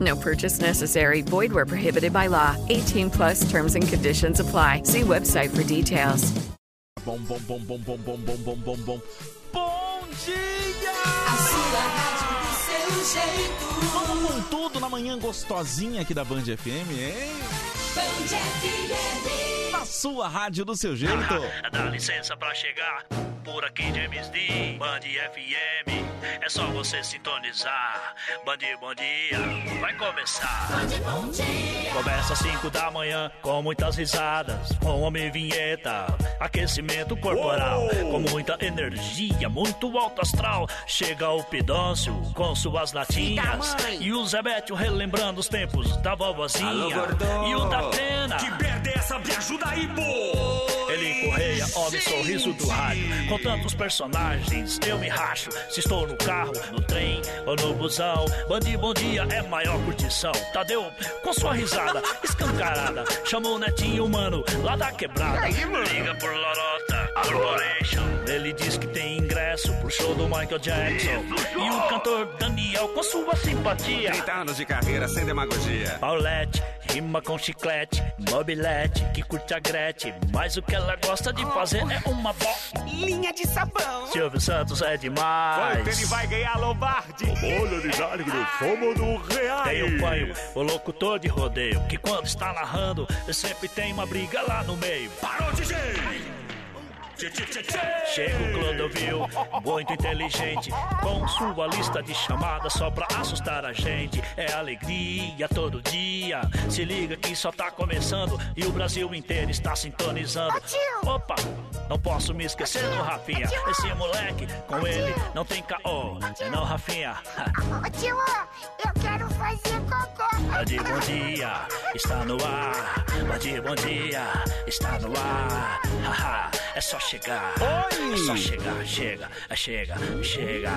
No purchase necessary. Void where prohibited by law. 18 plus terms and conditions apply. See website for details. Bom, bom, bom, bom, bom, bom, bom, bom, bom, bom. Bom dia! A sua rádio do seu jeito. Vamos com tudo na manhã gostosinha aqui da Band FM, hein? Band FM. Na sua rádio do seu jeito. Dá licença pra chegar por aqui, James D. Band FM. É só você sintonizar. Band Bom Dia vai começar. Bom dia. Começa às 5 da manhã com muitas risadas, com homem vinheta, aquecimento corporal, com muita energia, muito alto astral. Chega o Pidócio com suas latinhas e o Zebetio relembrando os tempos da vovozinha e o da pena. Que merda é essa? Me ajuda aí, pô! Homem sorriso do rádio. Com tantos personagens, eu me racho. Se estou no carro, no trem ou no busão. Bandi Bom Dia é maior curtição. Tadeu, com sua risada escancarada, chamou o netinho humano lá da quebrada. Liga por Lorota Corporation. Ele diz que tem ingresso pro show do Michael Jackson. E o cantor Daniel, com sua simpatia. 30 anos de carreira sem demagogia. Paulette, rima com chiclete, mobilete, que curte a Gretchen. Mas o que ela gosta de fazer é uma Linha de sabão. Silvio Santos é demais. Quanto ele vai ganhar, Lombardi? Olha, Ligado, somos do Real. Tem o panho, o locutor de rodeio, que quando está narrando, sempre tem uma briga lá no meio. Parou, DJ! Chega o Clodovil, muito inteligente, com sua lista de chamadas só pra assustar a gente. É alegria todo dia. Se liga que só tá começando e o Brasil inteiro está sintonizando. Opa, não posso me esquecer do Rafinha. Esse moleque, com ele não tem caô. É não, Rafinha. Ô tio, eu quero fazer cocô. Bande bom dia, está no ar. Bande bom dia, está no ar. Haha, é só chegar. Oi! É só chegar, chega, é chega, chega.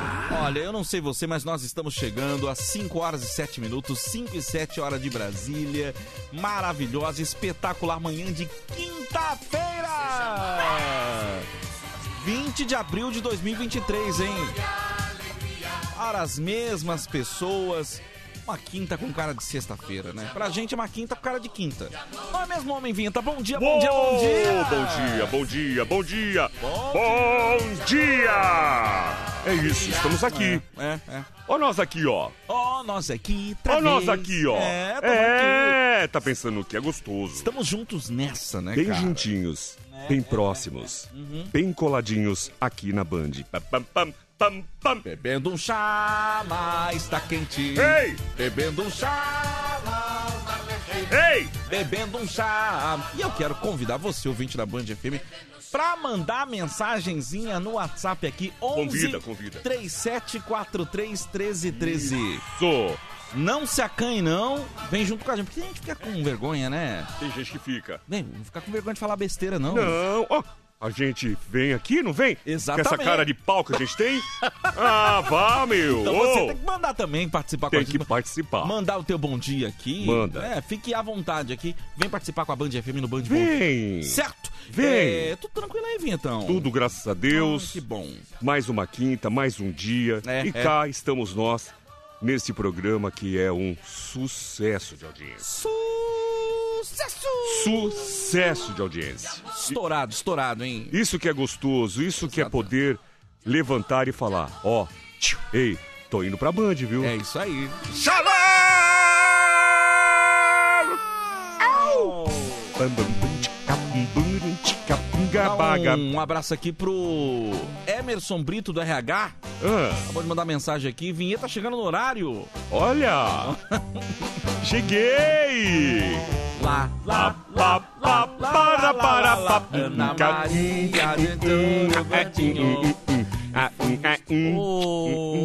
Olha, eu não sei você, mas nós estamos chegando às 5 horas e 7 minutos, 5 e 7 horas de Brasília. Maravilhosa, espetacular manhã de quinta-feira! 20 de abril de 2023, hein? Para as mesmas pessoas, uma quinta com cara de sexta-feira, né? Pra gente é uma quinta com cara de quinta. Não é mesmo, Homem Vinta? Bom dia, bom dia, bom dia! Bom dia, bom dia, bom dia! Bom Bom dia! É isso, estamos aqui. É, é. Ó nós aqui, ó. Ó, nós aqui, Ó nós aqui, ó. É, tamo aqui. É, tá pensando que é gostoso. Estamos juntos nessa, né, Bem cara? juntinhos, bem próximos, Uhum. bem coladinhos aqui na Band. Pam, pam, pam, pam, pam. Bebendo um chá, mas tá quente. Ei! Bebendo um chá, Ei! bebendo um chá. E eu quero convidar você, ouvinte da Band FM, pra mandar mensagenzinha no WhatsApp aqui. 11 Convida, convida. 3743 1313. Sou. Não se acanhe, não. Vem junto com a gente. Porque a gente fica com vergonha, né? Tem gente que fica. Vem, não fica com vergonha de falar besteira, não. Não, ó. A gente vem aqui, não vem? Exatamente. Com essa cara de pau que a gente tem? Ah, vá, meu! Então você tem que mandar também, participar com a tem gente. que participar. Mandar o teu bom dia aqui. Manda. É, fique à vontade aqui. Vem participar com a Band FM no Band Bom. Vem! Certo? Vem. É, tudo tranquilo aí, Vintão. Tudo graças a Deus. Ah, que bom. Mais uma quinta, mais um dia. É, e é. cá estamos nós, nesse programa que é um sucesso de audiência. Sucesso! Sucesso de audiência. Estourado, estourado, hein? Isso que é gostoso, isso que é poder levantar e falar, ó, tchiu, ei, tô indo pra Band, viu? É isso aí. Bam, bam, bum, tchica, bum, baga. Um, abraço aqui pro Emerson Brito do RH. Ah, Acabou de mandar mensagem aqui. Vinheta chegando no horário. olha! Cheguei! Lá, Lá, lá, lá, para, para, pa- Ana Maria de Touro Betinho. Ah, hum, ah, hum.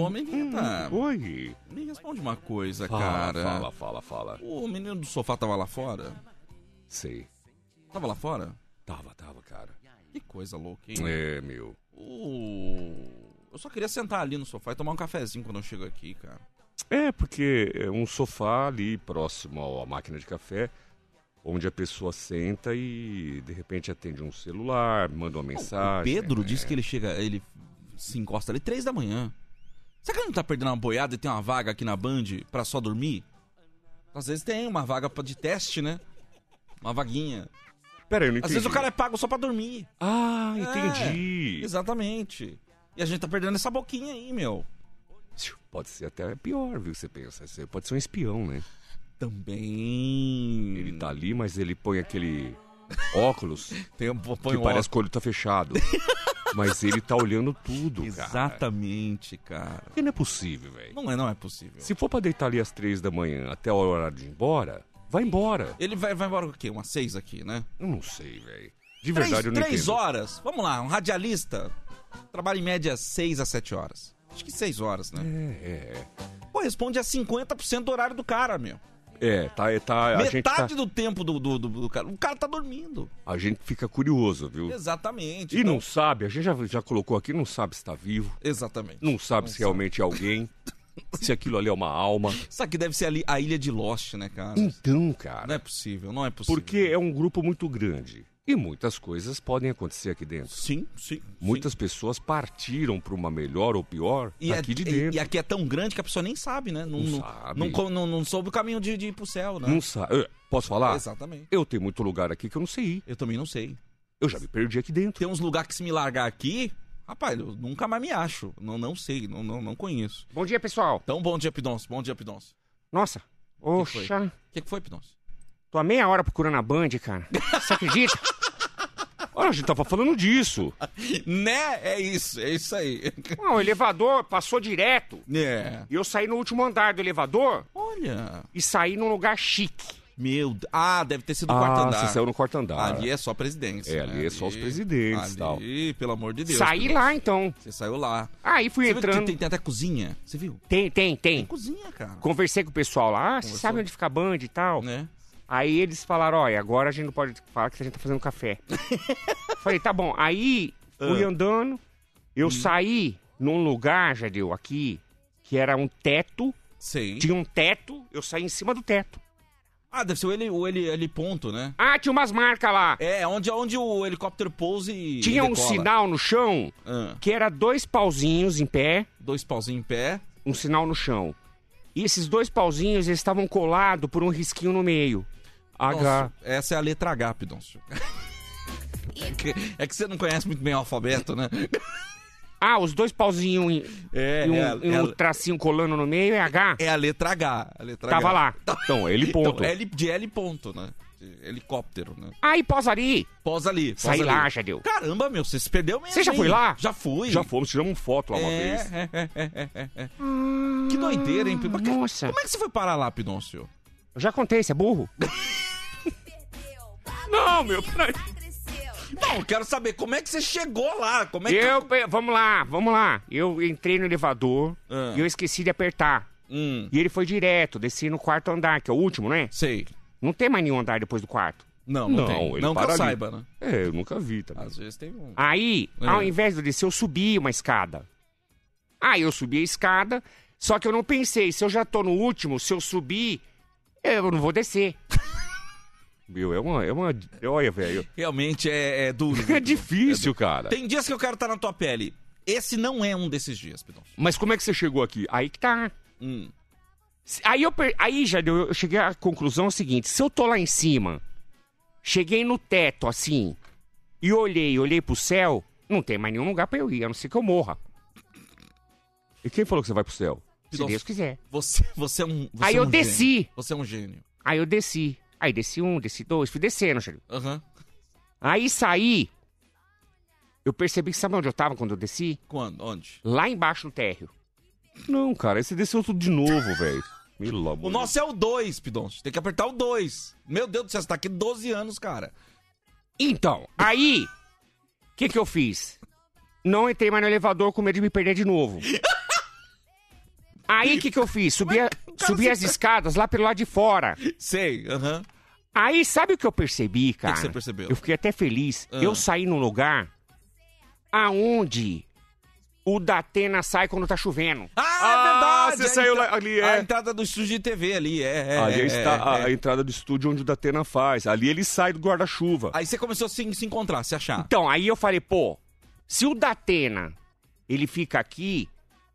Ô, menina, Oi. me responde uma coisa, Fala, cara. fala, fala, fala. O menino do sofá tava lá fora? Sei. Tava lá fora? Tava, tava, cara. Que coisa louca, hein? É, meu. O- Eu só queria sentar ali no sofá e tomar um cafezinho quando eu chego aqui, cara. É, porque é um sofá ali próximo à máquina de café, onde a pessoa senta e de repente atende um celular, manda uma mensagem. O Pedro né? disse que ele chega, ele se encosta ali três da manhã. Será que ele não tá perdendo uma boiada e tem uma vaga aqui na Band pra só dormir? Às vezes tem uma vaga de teste, né? Uma vaguinha. Pera aí, eu não Às entendi. vezes o cara é pago só pra dormir. Ah, É, entendi. Exatamente. E a gente tá perdendo essa boquinha aí, meu. Pode ser até pior, viu? Você pensa. Você pode ser um espião, né? Também. Ele tá ali, mas ele põe aquele óculos Tem, um- põe que um parece que o olho tá fechado. mas ele tá olhando tudo, cara. Exatamente, cara. Porque não é possível, velho. Não é, não é possível. Se for pra deitar ali às três da manhã até a hora de ir embora, vai embora. Ele vai, vai embora com o quê? Umas seis aqui, né? Eu não sei, velho. De verdade, três, eu não três entendo. horas. Vamos lá, um radialista trabalha em média seis a sete horas. Acho que seis horas, né? É, é. Corresponde a 50% do horário do cara, meu. É, tá, é, tá, a, gente tá, Metade do tempo do, do, do- do cara. O cara tá dormindo. a gente fica curioso, viu? Exatamente. E então- não sabe, a gente já, já colocou aqui, não sabe se tá vivo, Exatamente. não sabe se realmente é alguém, se aquilo ali é uma alma. Isso aqui deve ser ali a ilha de Lost, né, cara? Então, cara, Não é possível, não é possível. porque é um grupo muito grande e muitas coisas podem acontecer aqui dentro. Sim, sim. Muitas pessoas partiram para uma melhor ou pior E, aqui é, de e- dentro. e aqui é tão grande que a pessoa nem sabe, né? Não, Não não, sabe. não, não- não soube o caminho de, de ir pro céu, né? Não sabe. Eu- Posso falar? Exatamente. Eu tenho muito lugar aqui que eu não sei ir. Eu também não sei. Eu já me perdi aqui dentro. Tem uns lugares que se me largar aqui, rapaz, eu nunca mais me acho. Não, não sei, não, não, não conheço. Bom dia, pessoal. Então, bom dia, Pidoncio. Bom dia, Pidoncio. Nossa, oxa, O que, que foi, Pidoncio? tô há meia hora procurando a Band, cara. Você acredita? Olha, a gente tava falando disso. né? É isso, é isso aí. Ah, o elevador passou direto. É. E eu saí no último andar do elevador Olha. e saí num lugar chique. Meu Deus. Ah, deve ter sido o quarto andar. você saiu no quarto andar. Ali é só presidência. É, ali né? é só os presidentes e ali, tal. pelo amor de Deus. Saí lá, então. Você saiu lá. Aí fui Você entrando. Tem, tem até cozinha. Você viu? Tem, tem, tem. Cozinha, cara. Conversei com o pessoal lá. Ah, você sabe onde fica a Band e tal? Né? Aí eles falaram, olha, agora a gente não pode falar que a gente tá fazendo café. Falei, tá bom. Aí fui Ah. andando, eu saí num lugar, já deu aqui, que era um teto. Sei. Tinha um teto, eu saí em cima do teto. Ah, deve ser o L, o L, L ponto, né? Ah, tinha umas marcas lá. É, onde, onde o helicóptero pousa e. Tinha e um decola. sinal no chão Ah, que era dois pauzinhos em pé, dois pauzinhos em pé. um sinal no chão. E esses dois pauzinhos eles estavam colados por um risquinho no meio. H. Nossa, essa é a letra H, Pidoncio. É que, é que você não conhece muito bem o alfabeto, né? Ah, os dois pauzinhos e, É, e um, é a- e um é a- tracinho colando no meio é H. É a letra H. A letra Tava H. lá. Então, L ponto. Então, L, de L ponto, né? Helicóptero, né? Aí, pós ali. Posa ali. Posa Saí ali. lá, já deu. Caramba, meu, você se perdeu mesmo. Você já hein? foi lá? Já fui. Já fomos, tiramos foto lá uma é, vez. É, é, é, é, é, é. Que doideira, hein? Que- Nossa. Como é que você foi parar lá, Pidoncio? Eu já contei, você é burro? Não, meu, peraí. Não, eu quero saber como é que você chegou lá. Como é que Eu, pe- vamos lá, vamos lá. Eu entrei no elevador Ah. e eu esqueci de apertar. Hum, E ele foi direto, desci no quarto andar, que é o último, né? sei. Não tem mais nenhum andar depois do quarto. Não, não, Não, tem. ele Não que para eu ali. saiba, né? É, eu nunca vi também. Às vezes tem um... Aí, É. ao invés de eu descer, eu subi uma escada. Aí eu subi a escada, só que eu não pensei, se eu já tô no último, se eu subir, eu não vou descer. Meu, é uma. É uma olha, velho. Realmente é, é duro. É difícil, cara. Tem dias que eu quero estar na tua pele. Esse não é um desses dias, Pidoncio. Mas como é que você chegou aqui? Aí que tá. Hum. Aí eu aí já deu, eu cheguei à conclusão seguinte: se eu tô lá em cima, cheguei no teto assim, e olhei, olhei pro céu, não tem mais nenhum lugar pra eu ir, a não ser que eu morra. E quem falou que você vai pro céu? Se Deus quiser. Você, você é um. Você Aí é eu um desci. gênio. Você é um gênio. Aí eu desci. Aí desci um, desci dois, fui descendo, cheguei. Aham. Aí saí, Eu percebi, sabe onde eu tava quando eu desci? Quando? Onde? Lá embaixo no térreo. Não, cara, aí você desceu tudo de novo, velho. Pelo amor O nosso é o 2, Pidoncio. Tem que apertar o 2. Meu Deus do céu, você tá aqui 12 anos, cara. Então, aí, o que que eu fiz? Não entrei mais no elevador com medo de me perder de novo. Aí, o que que eu fiz? Subi, a- subi as escadas lá pelo lado de fora. Sei, aham. Aí, sabe o que eu percebi, cara? você percebeu? Eu fiquei até feliz. Ah. Eu saí num lugar aonde o Datena sai quando tá chovendo. Ah, Ah, é verdade! você a saiu entra- ali, A é. entrada do estúdio de TV ali, é. é Ali é, está a, é, a é. entrada do estúdio onde o Datena faz. Ali ele sai do guarda-chuva. Aí você começou a se, se encontrar, se achar. Então, aí eu falei, pô, se o Datena, ele fica aqui,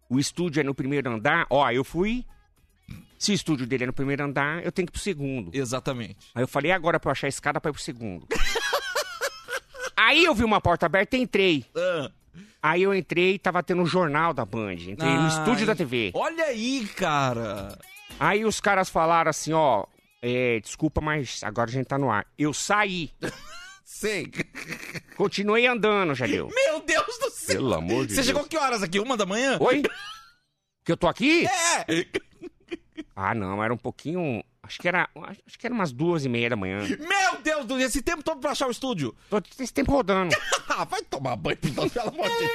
o estúdio é no primeiro andar, ó, eu fui... Se o estúdio dele é no primeiro andar, eu tenho que ir pro segundo. Exatamente. Aí eu falei, agora pra eu achar a escada pra ir pro segundo? aí eu vi uma porta aberta e entrei. Ah. Aí eu entrei e tava tendo um jornal da Band. Entrei no estúdio da TV. Olha aí, cara. Aí os caras falaram assim, ó, é, desculpa, mas agora a gente tá no ar. Eu saí. Sei. Continuei andando, Jadeu. Meu Deus do céu. Pelo amor de Você Deus. chegou que horas aqui? Uma da manhã? Oi? Que eu tô aqui? É! Ah, não, era um pouquinho. Acho que era. Acho que era umas duas e meia da manhã. Meu Deus do céu, esse tempo todo pra achar o estúdio. Tô esse tempo rodando. Vai tomar banho, pelo amor de Deus.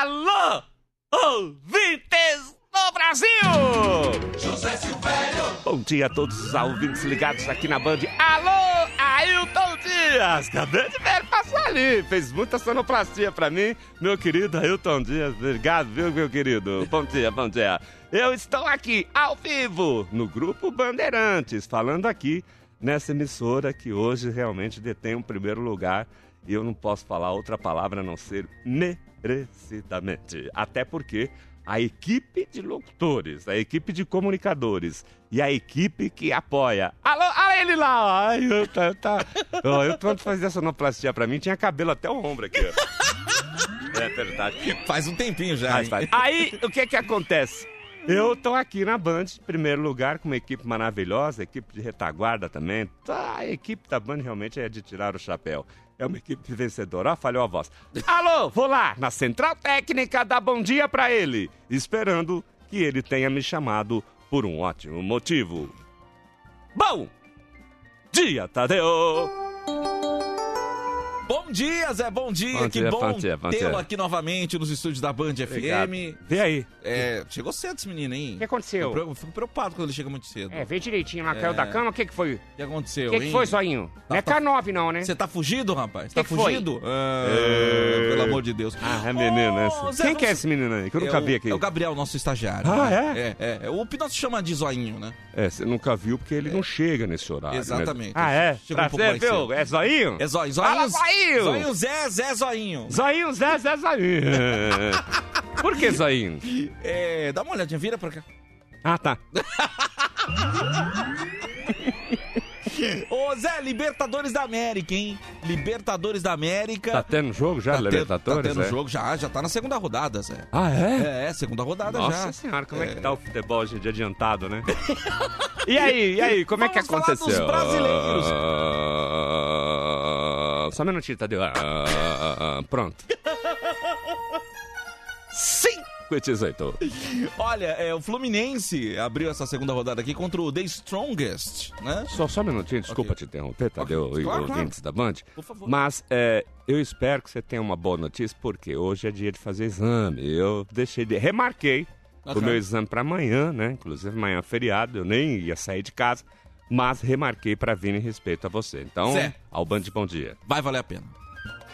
Alô, ouvintes do Brasil! José Silvério. Bom dia a todos os ouvintes ligados aqui na Band. Alô, Ailton Dias! Acabei de ver passar ali. Fez muita sonoplastia pra mim, meu querido Ailton Dias. Obrigado, viu, meu querido? Bom dia, bom dia. Eu estou aqui, ao vivo, no Grupo Bandeirantes, falando aqui nessa emissora que hoje realmente detém o primeiro lugar. E eu não posso falar outra palavra a não ser merecidamente. Até porque a equipe de locutores, a equipe de comunicadores e a equipe que apoia. Alô, olha ele lá! Ai, eu, tá, tá. Ó, eu quando fazia sonoplastia pra mim, tinha cabelo até o ombro aqui. ó. É verdade. Faz um tempinho já. Faz. Aí, o que que acontece? Eu tô aqui na Band, em primeiro lugar, com uma equipe maravilhosa, equipe de retaguarda também. Tá, a equipe da Band realmente é de tirar o chapéu. É uma equipe vencedora. Ó, falhou a voz. Alô, vou lá, na central técnica, dar bom dia pra ele, esperando que ele tenha me chamado por um ótimo motivo. Bom dia, Tadeu! Bom dia, Zé, bom dia. Bom que dia, bom bom tê-lo aqui novamente nos estúdios da Band Obrigado. FM. Vê aí. É, chegou cedo esse menino, hein? O que aconteceu? Eu fico preocupado quando ele chega muito cedo. É, vê direitinho lá, caiu É. da cama, o que que foi? O que aconteceu, O que, que foi, zoinho? Tá- não é tá- K9 não, né? Você tá fugido, rapaz? Que tá que foi? fugido? Ah, É. Pelo amor de Deus. Ah, é menino, né? Zé, Quem que é esse menino aí? Que eu É nunca vi aqui. É o Gabriel, nosso estagiário. Ah, né? é? É, O Pinot se chama de zoinho, né? É, você nunca viu porque ele não chega nesse horário. né? Exatamente. Ah, é? Chegou um pouco você, mais viu? cedo. É zoinho? É zóio. Fala, Zoinho. Zoinho! Zoinho Zé, Zé Zoinho. Zoinho, Zé, Zé, zoinho. Por que zoinho? É, dá uma olhadinha, vira pra cá. Ah, tá. Ô, Zé, Libertadores da América, hein? Libertadores da América. Tá tendo jogo já, Tá Libertadores? Tá tendo é? jogo já, já tá na segunda rodada, Zé. Ah, é? É, é, segunda rodada Nossa já. senhora, como é. que tá o futebol hoje dia adiantado, né? e aí, e aí, como é que Vamos falar aconteceu? dos brasileiros. Ah, Só um minutinho, Tadeu. Ah, pronto. Sim! 18. Olha, é, o Fluminense abriu essa segunda rodada aqui contra o The Strongest, né? Só, só um minutinho, desculpa Ok. te interromper, Tadeu, Ok, e claro, ouvintes da Band. Por favor. Mas é, eu espero que você tenha uma boa notícia, porque hoje é dia de fazer exame. Eu deixei de. Remarquei o Ok. meu exame para amanhã, né? Inclusive amanhã é feriado, eu nem ia sair de casa, mas remarquei para vir em respeito a você. Então, Zé. ao Band, bom dia. Vai valer a pena.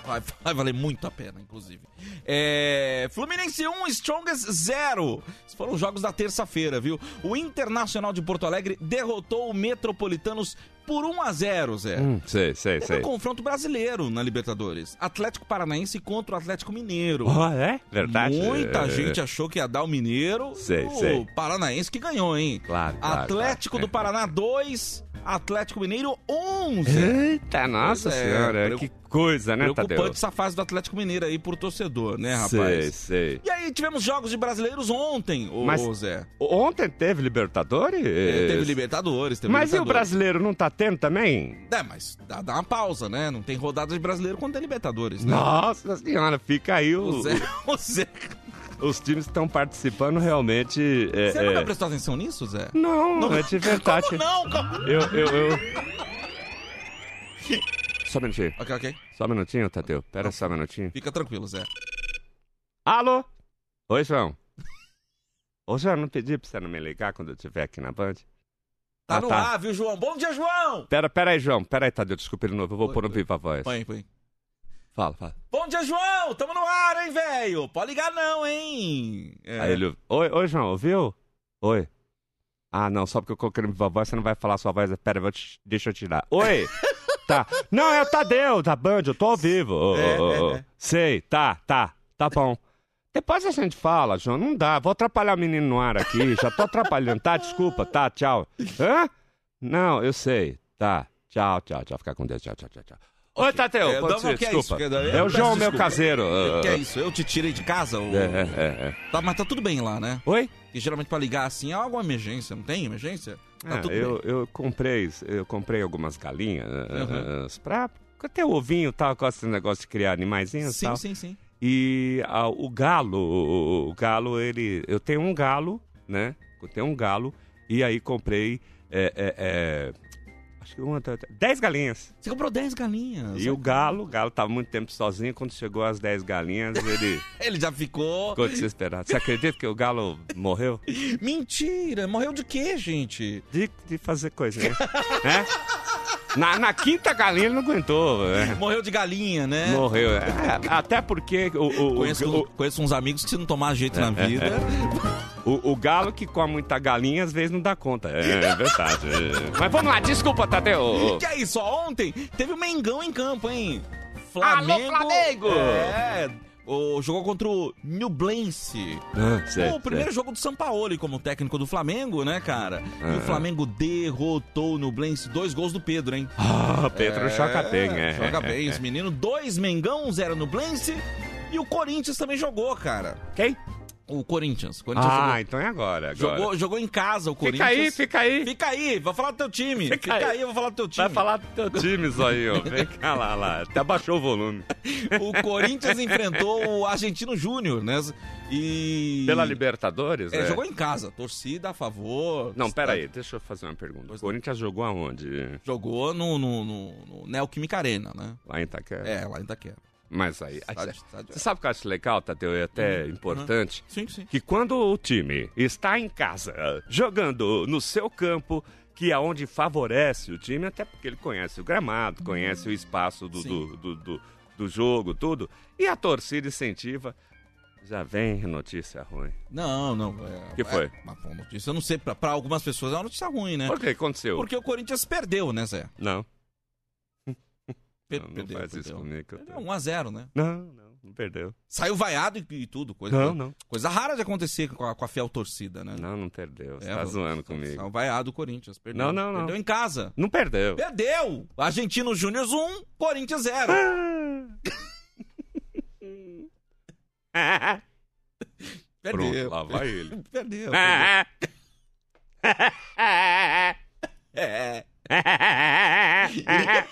Vai, vai valer muito a pena, inclusive. É, Fluminense 1, Strongest 0. Esses foram os jogos da terça-feira, viu? O Internacional de Porto Alegre derrotou o Metropolitanos por 1 a 0, Zé. Hum, sei, sei, Teve sei. um confronto brasileiro na Libertadores. Atlético Paranaense contra o Atlético Mineiro. Ah, é? Verdade? Muita É. gente achou que ia dar o Mineiro. Sei, o sei. Paranaense que ganhou, hein? Claro, claro, Atlético claro. do Paraná 2, Atlético Mineiro 11. Eita, nossa Pois é, senhora, que coisa, né, Tadeu? Preocupante essa fase do Atlético Mineiro aí pro torcedor, né, rapaz? Sei, sei. E aí, tivemos jogos de brasileiros ontem, ô, Mas Zé. ontem teve Libertadores? É, teve Libertadores, teve Mas e o Libertadores. brasileiro não tá tendo também? É, mas dá, dá uma pausa, né? Não tem rodada de brasileiro quando tem Libertadores, né? Nossa senhora, fica aí o, O Zé, o Zé. Os times que estão participando realmente. É, Você é- nunca prestou atenção nisso, Zé? Não, não é de verdade. Como não? Como... Eu, eu, eu. Só um minutinho. Ok, ok. Só um minutinho, Tadeu. Pera só um minutinho. Fica tranquilo, Zé. Alô? Oi, João. Ô, João, não pedi pra você não me ligar quando eu estiver aqui na Band? Tá Ah, no tá. ar, viu, João? Bom dia, João! Pera, pera aí, João. Pera aí, Tadeu. Desculpa de novo. Eu vou pôr no viva voz. Põe, põe. Fala, fala. Bom dia, João! Tamo no ar, hein, velho? Pode ligar não, hein? É. Aí ele. Oi, oi, João, ouviu? Oi. Ah, não, só porque eu coloquei no viva voz, você não vai falar sua voz. Pera, eu te- deixa eu tirar. Oi! tá. Não, é o Tadeu, da Band, eu tô ao vivo. Ô, É, é, ô. é. Sei, tá, tá. Tá bom. Depois a gente fala, João. Não dá. Vou atrapalhar o menino no ar aqui. Já tô atrapalhando, tá? Desculpa, tá? Tchau. Hã? Não, eu sei. Tá. Tchau, tchau, tchau. Fica com Deus. Tchau, tchau, tchau, tchau. Oi, Tateu. É, não, ser, que é desculpa. isso, eu é o João, meu desculpa. caseiro. O que é isso? Eu te tirei de casa? Ou... É, é, é, é. Tá, mas tá tudo bem lá, né? Oi? Porque geralmente pra ligar assim é alguma emergência, não tem emergência? Tá Ah, tudo eu, bem. eu comprei, eu comprei algumas galinhas Uhum. uh, pra ter o ovinho e tal, com esse negócio de criar animaizinhos e Sim, tal. sim, sim. E ah, o galo, o, o galo, ele. Eu tenho um galo, né? Eu tenho um galo, e aí comprei. É, é, é, acho que uma. Dez galinhas. Você comprou 10 galinhas. E o galo, o galo tava muito tempo sozinho, quando chegou às 10 galinhas, ele Ele já ficou. ficou desesperado. Você acredita que o galo morreu? Mentira! Morreu de quê, gente? De, de fazer coisinha. é? Na, na quinta galinha ele não aguentou. é. Morreu de galinha, né? Morreu. é. Até porque o, o, Conheço, o- conheço uns amigos que se não tomar jeito na É, vida. o- o galo que come muita galinha às vezes não dá conta. É, é verdade. é. Mas vamos lá, desculpa, Tadeu. Que é isso? Ontem teve o Mengão em campo, hein? Flamengo. Flamengo! É. O, jogou contra o Nublense. Ah, sei, o primeiro sei. jogo do Sampaoli como técnico do Flamengo, né, cara? E Ah. o Flamengo derrotou o Nublense. Dois gols do Pedro, hein? Ah, Pedro joga bem, é. Joga é, bem, é. os meninos. Dois Mengão, zero Nublense. E o Corinthians também jogou, cara. Quem? O Corinthians. O Corinthians Ah, jogou, então é agora. agora. jogou, jogou em casa o Fica Corinthians. aí, fica aí. Fica aí, vou falar do teu time. Fica Fica, aí. aí. eu vou falar do teu time. Vai falar do teu time só aí, ó. Vem cá lá, lá. Até abaixou o volume. O Corinthians enfrentou o Argentino Júnior, né? E. Pela Libertadores, É, né? jogou em casa. Torcida a favor. Não, pera aí, deixa eu fazer uma pergunta. O Corinthians jogou aonde? Jogou no, no, no, no Neoquímica Arena, né? Lá em Itaquera? É, lá em Itaquera. Mas aí. Estádio- você- estádio- você sabe o que eu acho legal, Tadeu? E até importante. Sim, sim. Que quando o time está em casa, jogando no seu campo, que é onde favorece o time, até porque ele conhece o gramado, conhece o espaço do, do, do, do- do jogo, tudo, e a torcida incentiva, já vem notícia ruim. Não, não. É, Que foi? É uma boa notícia. Eu não sei, pra, pra algumas pessoas é uma notícia ruim, né? Por que aconteceu? Porque o Corinthians perdeu, né, Zé? Não, Per- não, não perdeu, faz isso perdeu. comigo. que eu Perdeu tenho. 1x0, né? Não, não, não perdeu. Saiu vaiado e, e tudo. Coisa, Não, não. Coisa rara de acontecer com a, com a fiel torcida, né? Não, não perdeu. Você É, tá zoando Saiu comigo. vaiado o Corinthians. Perdeu. Não, não, não. Perdeu em casa. Não perdeu. Perdeu! Argentino Júnior 1, Corinthians 0. Perdeu. Pronto, lá vai ele. Perdeu. Ah, É. É, é, é, é.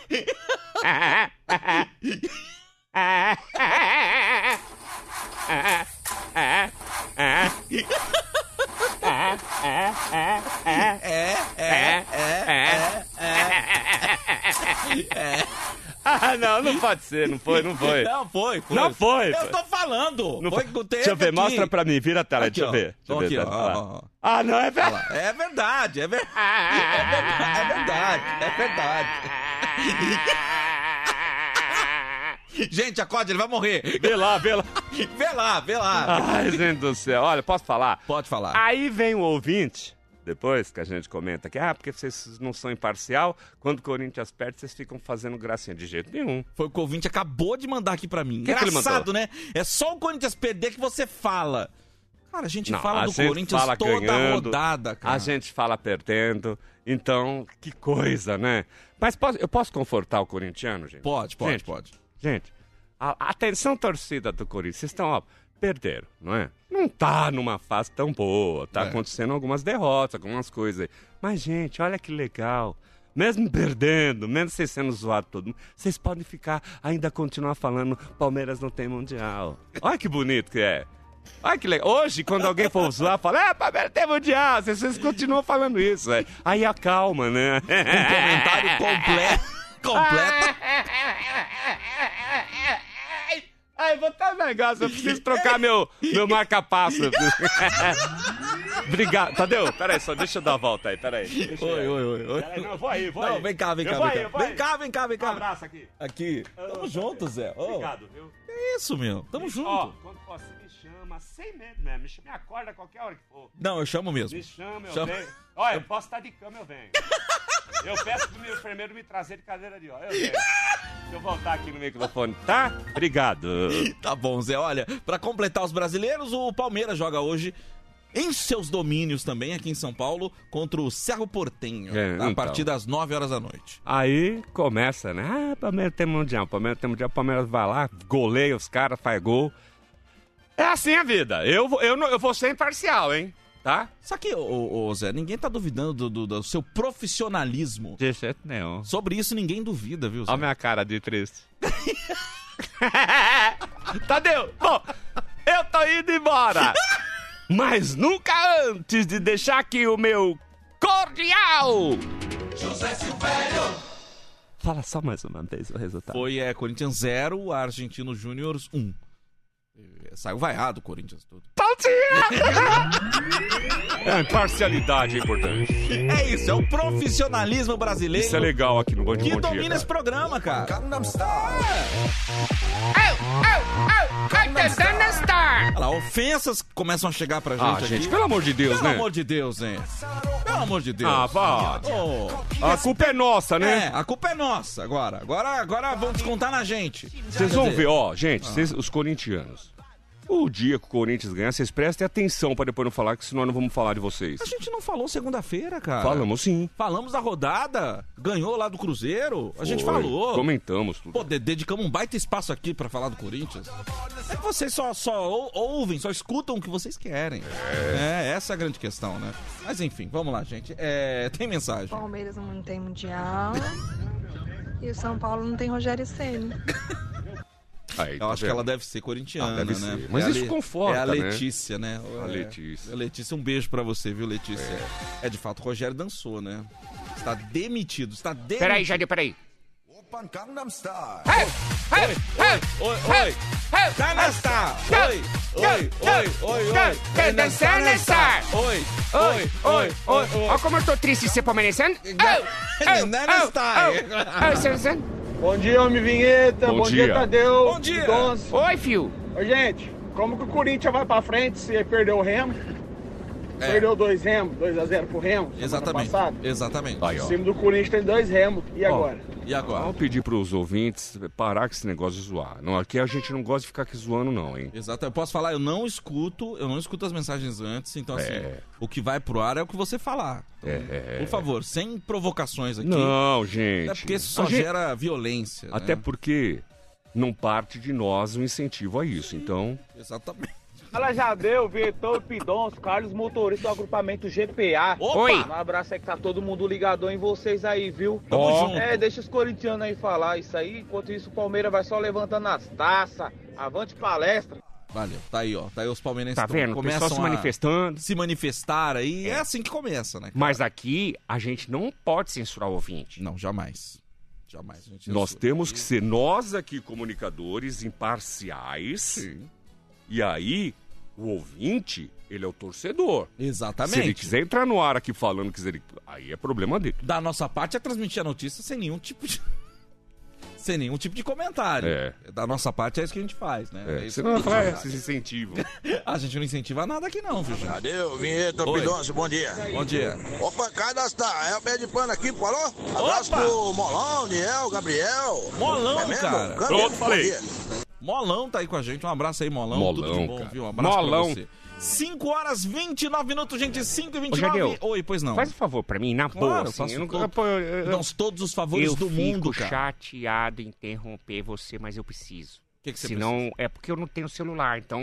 Ah, não, não pode ser, não foi, não foi. Não, foi, foi. Não foi. Eu tô falando. Não foi, foi. Deixa eu ver, aqui. mostra pra mim, vira a tela, Aqui, deixa eu ver. Deixa ver, aqui, tá- ó, ó. Ah, não, é verdade. É verdade, é verdade. É verdade, é verdade. É verdade. Gente, acorde, ele vai morrer. Vê lá, vê lá. Vê lá, vê lá. Ai, gente do céu. Olha, posso falar? Pode falar. Aí vem o ouvinte, depois que a gente comenta que, ah, porque vocês não são imparcial, quando o Corinthians perde, vocês ficam fazendo gracinha. De jeito nenhum. Foi o que o ouvinte acabou de mandar aqui pra mim. que ele Engraçado, mandou? né? É só o Corinthians perder que você fala. Cara, a gente Não, fala a do gente Corinthians fala toda ganhando, rodada, cara. A gente fala perdendo. Então, que coisa, né? Mas posso- eu posso confortar o corintiano, gente? Pode, pode, Gente, pode. Gente, a, atenção torcida do Corinthians, vocês estão, ó, perderam, não é? Não tá numa fase tão boa, tá É. acontecendo algumas derrotas, algumas coisas aí. Mas, gente, olha que legal. Mesmo perdendo, mesmo vocês sendo zoado todo mundo, vocês podem ficar, ainda continuar falando, Palmeiras não tem mundial. Olha que bonito que é. Olha que legal. Hoje, quando alguém for zoar, fala, é, Palmeiras tem mundial. Vocês, vocês continuam falando isso. É. Aí acalma, né? Um comentário completo. completo. Ai, vou tá um negócio, eu preciso trocar meu, meu marca-passo. Obrigado. Tadeu, peraí, só deixa eu dar a volta aí, peraí. Deixa eu- Oi, oi, oi, oi. Peraí, não, vou aí, vou Não, aí. vem cá, vem cá, vem aí, cá. Vem cá, vem cá, vem cá. Um abraço aqui. Aqui. Tamo junto, Zé. Obrigado, viu? Que isso, meu? Tamo junto. Ó, você me chama, sem medo mesmo, me chama- me acorda a qualquer hora que for. Não, eu chamo mesmo. Me chama, eu Chama. venho. Olha, eu posso estar de cama, eu venho. Eu peço pro meu enfermeiro me trazer de cadeira de ó. Eu venho. Deixa eu voltar aqui no microfone, tá? Obrigado. Tá bom, Zé. Olha, pra completar os brasileiros, o Palmeiras joga hoje em seus domínios também, aqui em São Paulo, contra o Cerro Portenho, É, a então. partir das 9 horas da noite. Aí começa, né? Ah, Palmeiras tem mundial, Palmeiras tem mundial, Palmeiras vai lá, goleia os caras, faz gol. É assim a vida. Eu, vou- eu, não- eu vou ser imparcial, hein? Tá? Só que, ô, ô, Zé, ninguém tá duvidando do, do- do seu profissionalismo. De jeito nenhum. Sobre isso, ninguém duvida, viu, Zé? Olha a minha cara de triste. Tadeu, bom, eu tô indo embora. Mas nunca antes de deixar aqui o meu cordial. José Silvério. Fala só mais uma vez o resultado. Foi é, Corinthians 0, Argentino Júnior 1. É, Saiu vaiado o Corinthians todo. É, imparcialidade é importante. É isso, é o profissionalismo brasileiro. Isso é legal aqui no Band Que Bom Dia, domina cara. esse programa, cara. Olha lá, ofensas começam a chegar pra gente Ah, aqui. gente, pelo amor de Deus, Pelo né? amor de Deus, hein? Pelo amor de Deus. Ah, vá. Ô, A culpa é nossa, É, né? a culpa é nossa agora. Agora, agora vão descontar na gente. Vocês vão ver, ó, gente, vocês- os corintianos. O dia que o Corinthians ganhar, vocês prestem atenção pra depois não falar, que senão não vamos falar de vocês. A gente não falou segunda-feira, cara. Falamos sim. Falamos da rodada. Ganhou lá do Cruzeiro. A gente Foi. falou. Comentamos tudo. Pô, de- dedicamos um baita espaço aqui pra falar do Corinthians. É que vocês só, só ou- ouvem, só escutam o que vocês querem. É. essa é a grande questão, né? Mas enfim, vamos lá, gente. É, tem mensagem. Palmeiras não tem mundial. e o São Paulo não tem Rogério Ceni. Aí, Eu tá acho que vendo? ela deve ser corintiana, Ah, deve né? ser. Mas É isso Le- conforta, É a né? Letícia, né? A É- Letícia. é Letícia, um beijo pra você, viu, Letícia? É, de fato, o Rogério dançou, né? Está demitido, está demitido. Peraí, Jadir, peraí. Oi, oi, oi. Gangnam Style. Oi, oi, oi, oi, oi. Gangnam Style. Oi, oi, oi, oi, oi. Olha como eu tô triste de ser palmeirense. Gangnam Style. Bom dia, homem vinheta. Bom Bom, dia. dia. Tadeu. Bom dia. Oi, fio. Ô, gente, como que o Corinthians vai pra frente se perdeu o Remo? É. Perdeu dois Remo, 2x0 pro Remo. Exatamente, passada. exatamente. Aí, O ó. time do Corinthians tem dois Remo. E agora? E agora? Vamos pedir pros ouvintes parar com esse negócio de zoar. Não, aqui a gente não gosta de ficar aqui zoando, não, hein? Exato, eu posso falar, eu não escuto, eu não escuto as mensagens antes, então assim, É. o que vai pro ar é o que você falar. Então, É. Por favor, sem provocações aqui. Não, gente. Até porque isso só A gente- gera violência. né? Até porque não parte de nós o incentivo a isso. Então, Exatamente. Fala Jadeu, Vitor, Pidons, Carlos, motorista do agrupamento GPA. Opa! Oi. Um abraço aí que tá todo mundo ligadão em vocês aí, viu? Tamo junto. É, deixa os corintianos aí falar isso aí. Enquanto isso, o Palmeiras vai só levantando as taças. Avante palestra. Valeu, tá aí, ó. Tá aí os palmeirenses tá vendo? Começam se a manifestando. se manifestar aí. É. assim que começa, né? cara? Mas aqui a gente não pode censurar o ouvinte. Não, jamais. Jamais. Nós temos que ser nós aqui, comunicadores, imparciais. Sim. E aí, o ouvinte, ele é o torcedor. Exatamente. Se ele quiser entrar no ar aqui falando, quiser, aí é problema dele. Da nossa parte é transmitir a notícia sem nenhum tipo de. sem nenhum tipo de comentário. É. Da nossa parte é isso que a gente faz, né? É, isso você não vai que falar, a é, gente vocês incentivam. faz. A gente não incentiva nada aqui, não, viu, gente? Adeus, vinheta. Pidoncio, bom dia. Bom dia. Ô, pancada, tá, é o pé de pano aqui, falou? Abraço Opa! pro Molão, Niel, Gabriel. Molão, é mesmo? cara. Pronto, bom falei. dia. Molão tá aí com a gente. Um abraço aí, Molão. Molão, Tudo de bom, cara. viu? Um abraço Molão. pra você. 5 horas 29 minutos, gente. 5 e Ô, 29. Jadeu, Oi, pois não. Faz um favor pra mim, na boa, Claro, assim. faço eu não- todo- eu- eu- Damos todos os favores eu do fico mundo, cara. chateado em interromper você, mas eu preciso. que que você Senão, é porque eu não tenho celular, então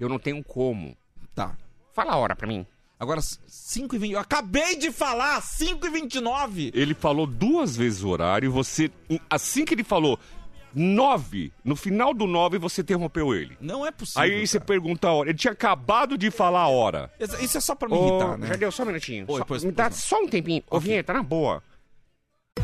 eu não tenho como. Tá. Fala a hora pra mim. Agora, 5 e 20. Eu acabei de falar, 5 e 29. Ele falou duas vezes o horário e você, assim que ele falou nove, no final do nove você interrompeu ele. Não é possível. Aí você pergunta a hora. Ele tinha acabado de falar a hora. Isso é só pra me irritar, né? Já deu só um minutinho. Oi, Só- pois- me dá só um tempinho. Ô, Vinheta, na boa.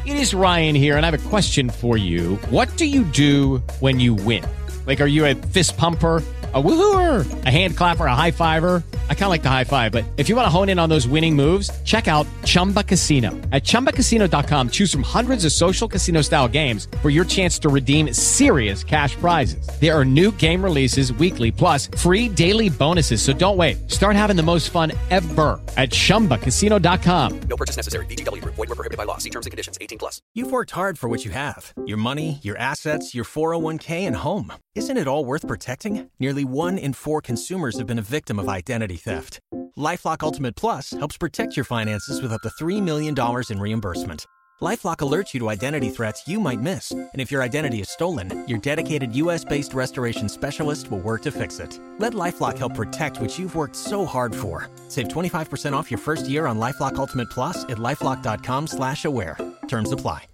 It is Ryan here, and I have a question for you. What do you do when you win? Like, are you a fist pumper? A woohooer, a hand clapper, a high fiver. I kind of like the high five, but if you want to hone in on those winning moves, check out Chumba Casino. At chumbacasino.com, choose from hundreds of social casino style games for your chance to redeem serious cash prizes. There are new game releases weekly, plus free daily bonuses. So don't wait. Start having the most fun ever at chumbacasino.com. No purchase necessary. VGW Group. Void were prohibited by law. See terms and conditions. 18 plus. You've worked hard for what you have. Your money, your assets, your 401k, and home. Isn't it all worth protecting? Nearly one in four consumers have been a victim of identity theft. LifeLock Ultimate Plus helps protect your finances with up to $3 million in reimbursement. LifeLock alerts you to identity threats you might miss. And if your identity is stolen, your dedicated US-based restoration specialist will work to fix it. Let LifeLock help protect what you've worked so hard for. Save 25% off your first year on LifeLock Ultimate Plus at LifeLock.com slash aware. Terms apply.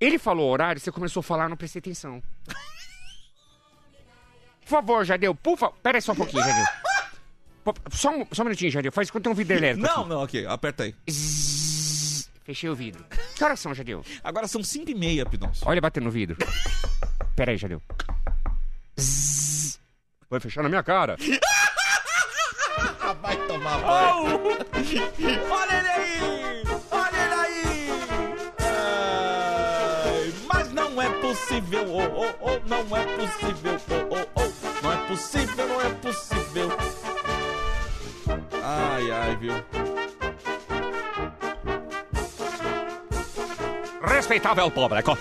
Ele falou horário, você começou a falar, não prestei atenção. Por favor, Jadeu, por favor. Pera aí só um pouquinho, Jadeu. Só um, só um minutinho, Jadeu. Faz quando tem um vidro elétrico. Não, aqui. não, ok. Aperta aí. Fechei o vidro. Que horas são, Jadeu? Agora são 5 e meia, Pidoncio. Olha batendo no vidro. Pera aí, Jadeu. Zzz. Vai fechar na minha cara. Vai tomar banho. Olha ele aí! Olha ele aí! Ai, mas não é possível, oh, oh, oh, não é possível, oh, oh, oh, não é possível, não é possível. Ai, ai, viu? Respeitável público,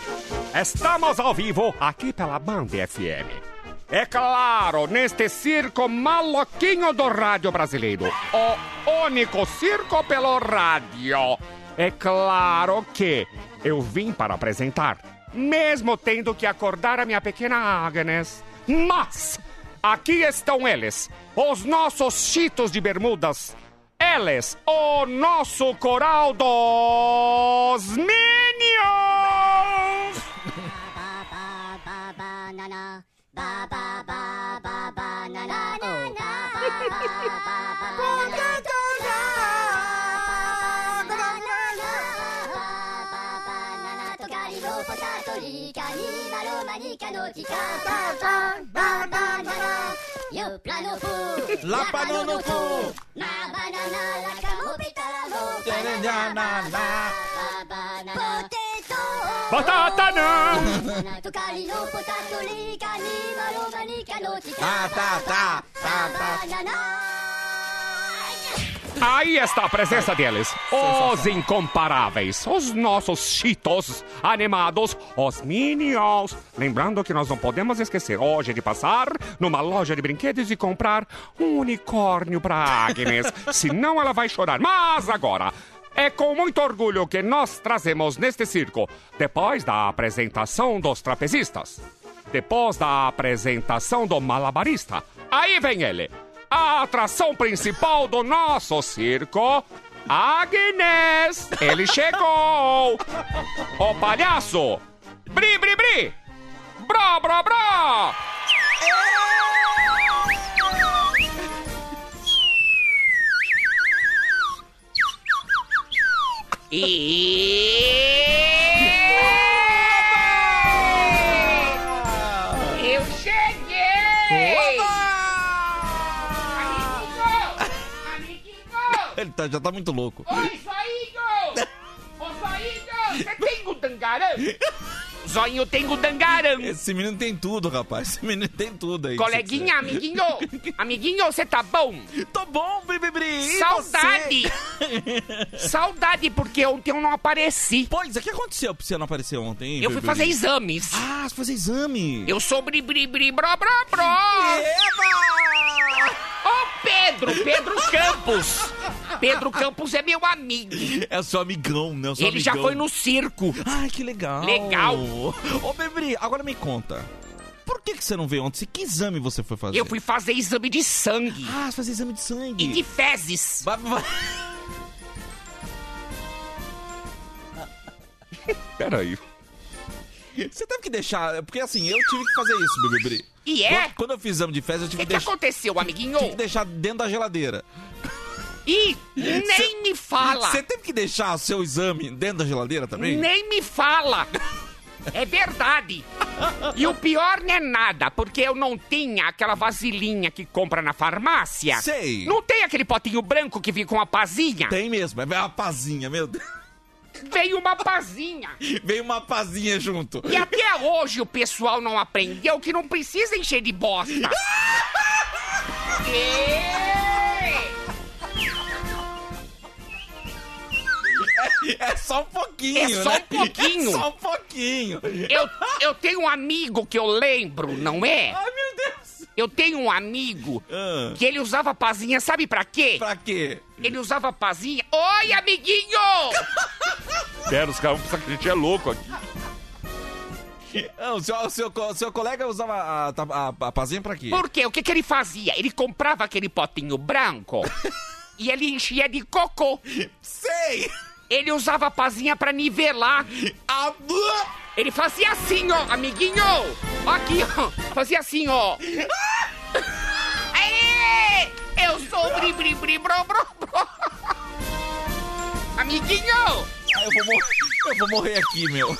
estamos ao vivo aqui pela Band FM. É claro, neste circo maluquinho do rádio brasileiro, o único circo pelo rádio. É claro que eu vim para apresentar, mesmo tendo que acordar a minha pequena Agnes. Mas aqui estão eles, os nossos chitos de bermudas. Eles, o nosso coral dos Minions! planufu, la planufu, na banana la camopita la na banana potato, patata na, tocarino potato liga ni malo manica no ta ta ta ta. Banana Aí está a presença deles, os incomparáveis, os nossos cheetos animados, os Minions. Lembrando que nós não podemos esquecer hoje de passar numa loja de brinquedos e comprar um unicórnio para Agnes, senão ela vai chorar. Mas agora, é com muito orgulho que nós trazemos neste circo, depois da apresentação dos trapezistas, depois da apresentação do malabarista, aí vem ele, a atração principal do nosso circo, Agnes! Ele chegou! O palhaço! Bri, bri, bri! Bro, bro, bro! E... tá- já tá muito louco. Oi, Saído! Ô, Saído! Você tem tangarão? Zoinho tem gudangarão. Esse menino tem tudo, rapaz. Esse menino tem tudo aí. Coleguinha, amiguinho. Amiguinho, você tá bom? Tô bom, Bibibri. Saudade. Saudade, porque ontem eu não apareci. Pois, o que aconteceu pra você não aparecer ontem, hein, Eu fui fazer exames. Ah, você fazer exame. Eu sou bri bri bri bro bro bro. Ô Pedro, Pedro Campos. Pedro Campos é meu amigo. É o seu amigão, né? O seu Ele já amigão. foi no circo. Ai, que legal. Legal. Ô, Bibibri, agora me conta. Por que, que você não veio ontem? Que exame você foi fazer? Eu fui fazer exame de sangue. Ah, você fazer exame de sangue. E de fezes. Vai- vai- Peraí. Você teve que deixar... Porque assim, eu tive que fazer isso, Bibibri. E é? Quando, quando eu fiz exame de fezes, eu O tive que, que, que deixar... aconteceu, amiguinho? Tive que deixar dentro da geladeira. Ih, nem me fala. Você teve que deixar o seu exame dentro da geladeira também? Nem me fala. É verdade. E o pior não é nada, porque eu não tinha aquela vasilhinha que compra na farmácia. Sei. Não tem aquele potinho branco que vem com uma pazinha? Tem mesmo, é uma pazinha, meu Deus. Veio uma pazinha. Veio uma pazinha junto. E até hoje o pessoal não aprendeu que não precisa encher de bosta. Ê! Só um pouquinho, É só né? um pouquinho. É só um pouquinho. Eu, eu tenho um amigo que eu lembro, não é? Ai, meu Deus. Eu tenho um amigo Ah. que ele usava pazinha, sabe pra quê? Pra quê? Ele usava pazinha. Oi, amiguinho! Pera, os caras vão pensar que a gente é louco aqui. Não, o seu, o seu, o seu colega usava a, a, a pazinha pra quê? Por quê? O que, que ele fazia? Ele comprava aquele potinho branco e ele enchia de cocô. Sei! Ele usava a pazinha pra nivelar. Ele fazia assim, ó, amiguinho! Aqui, ó. Fazia assim, ó. Aê! Eu sou o bri bri bri bro bro bro. Amiguinho! Ah, eu, vou morrer, eu vou morrer aqui, meu.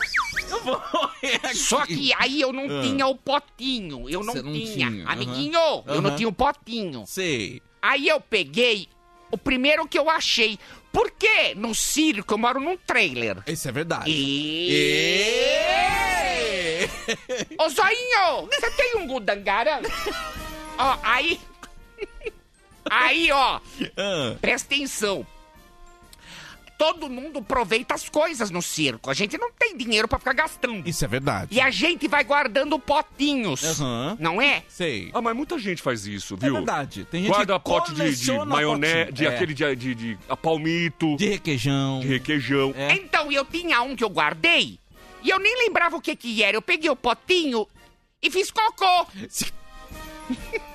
Eu vou morrer aqui. Só que aí eu não Ah. tinha o potinho. Eu não, não tinha. tinha, Amiguinho, eu não tinha o potinho. Sei. Aí eu peguei o primeiro que eu achei. Porque no circo eu moro num trailer. Isso é verdade. E... Ô Zoinho, você tem um gudangarã? ó, aí... aí, ó, Ah, presta atenção. Todo mundo aproveita as coisas no circo. A gente não tem dinheiro pra ficar gastando. isso é verdade. E a gente vai guardando potinhos. Aham. Não é? Sei. Ah, mas muita gente faz isso, É viu? verdade. Tem gente Guarda que pote de, de maionese, potinho. de É. aquele de, de, de a palmito, De requeijão. de requeijão. É. Então, eu tinha um que eu guardei e eu nem lembrava o que que era. Eu peguei o potinho e fiz cocô.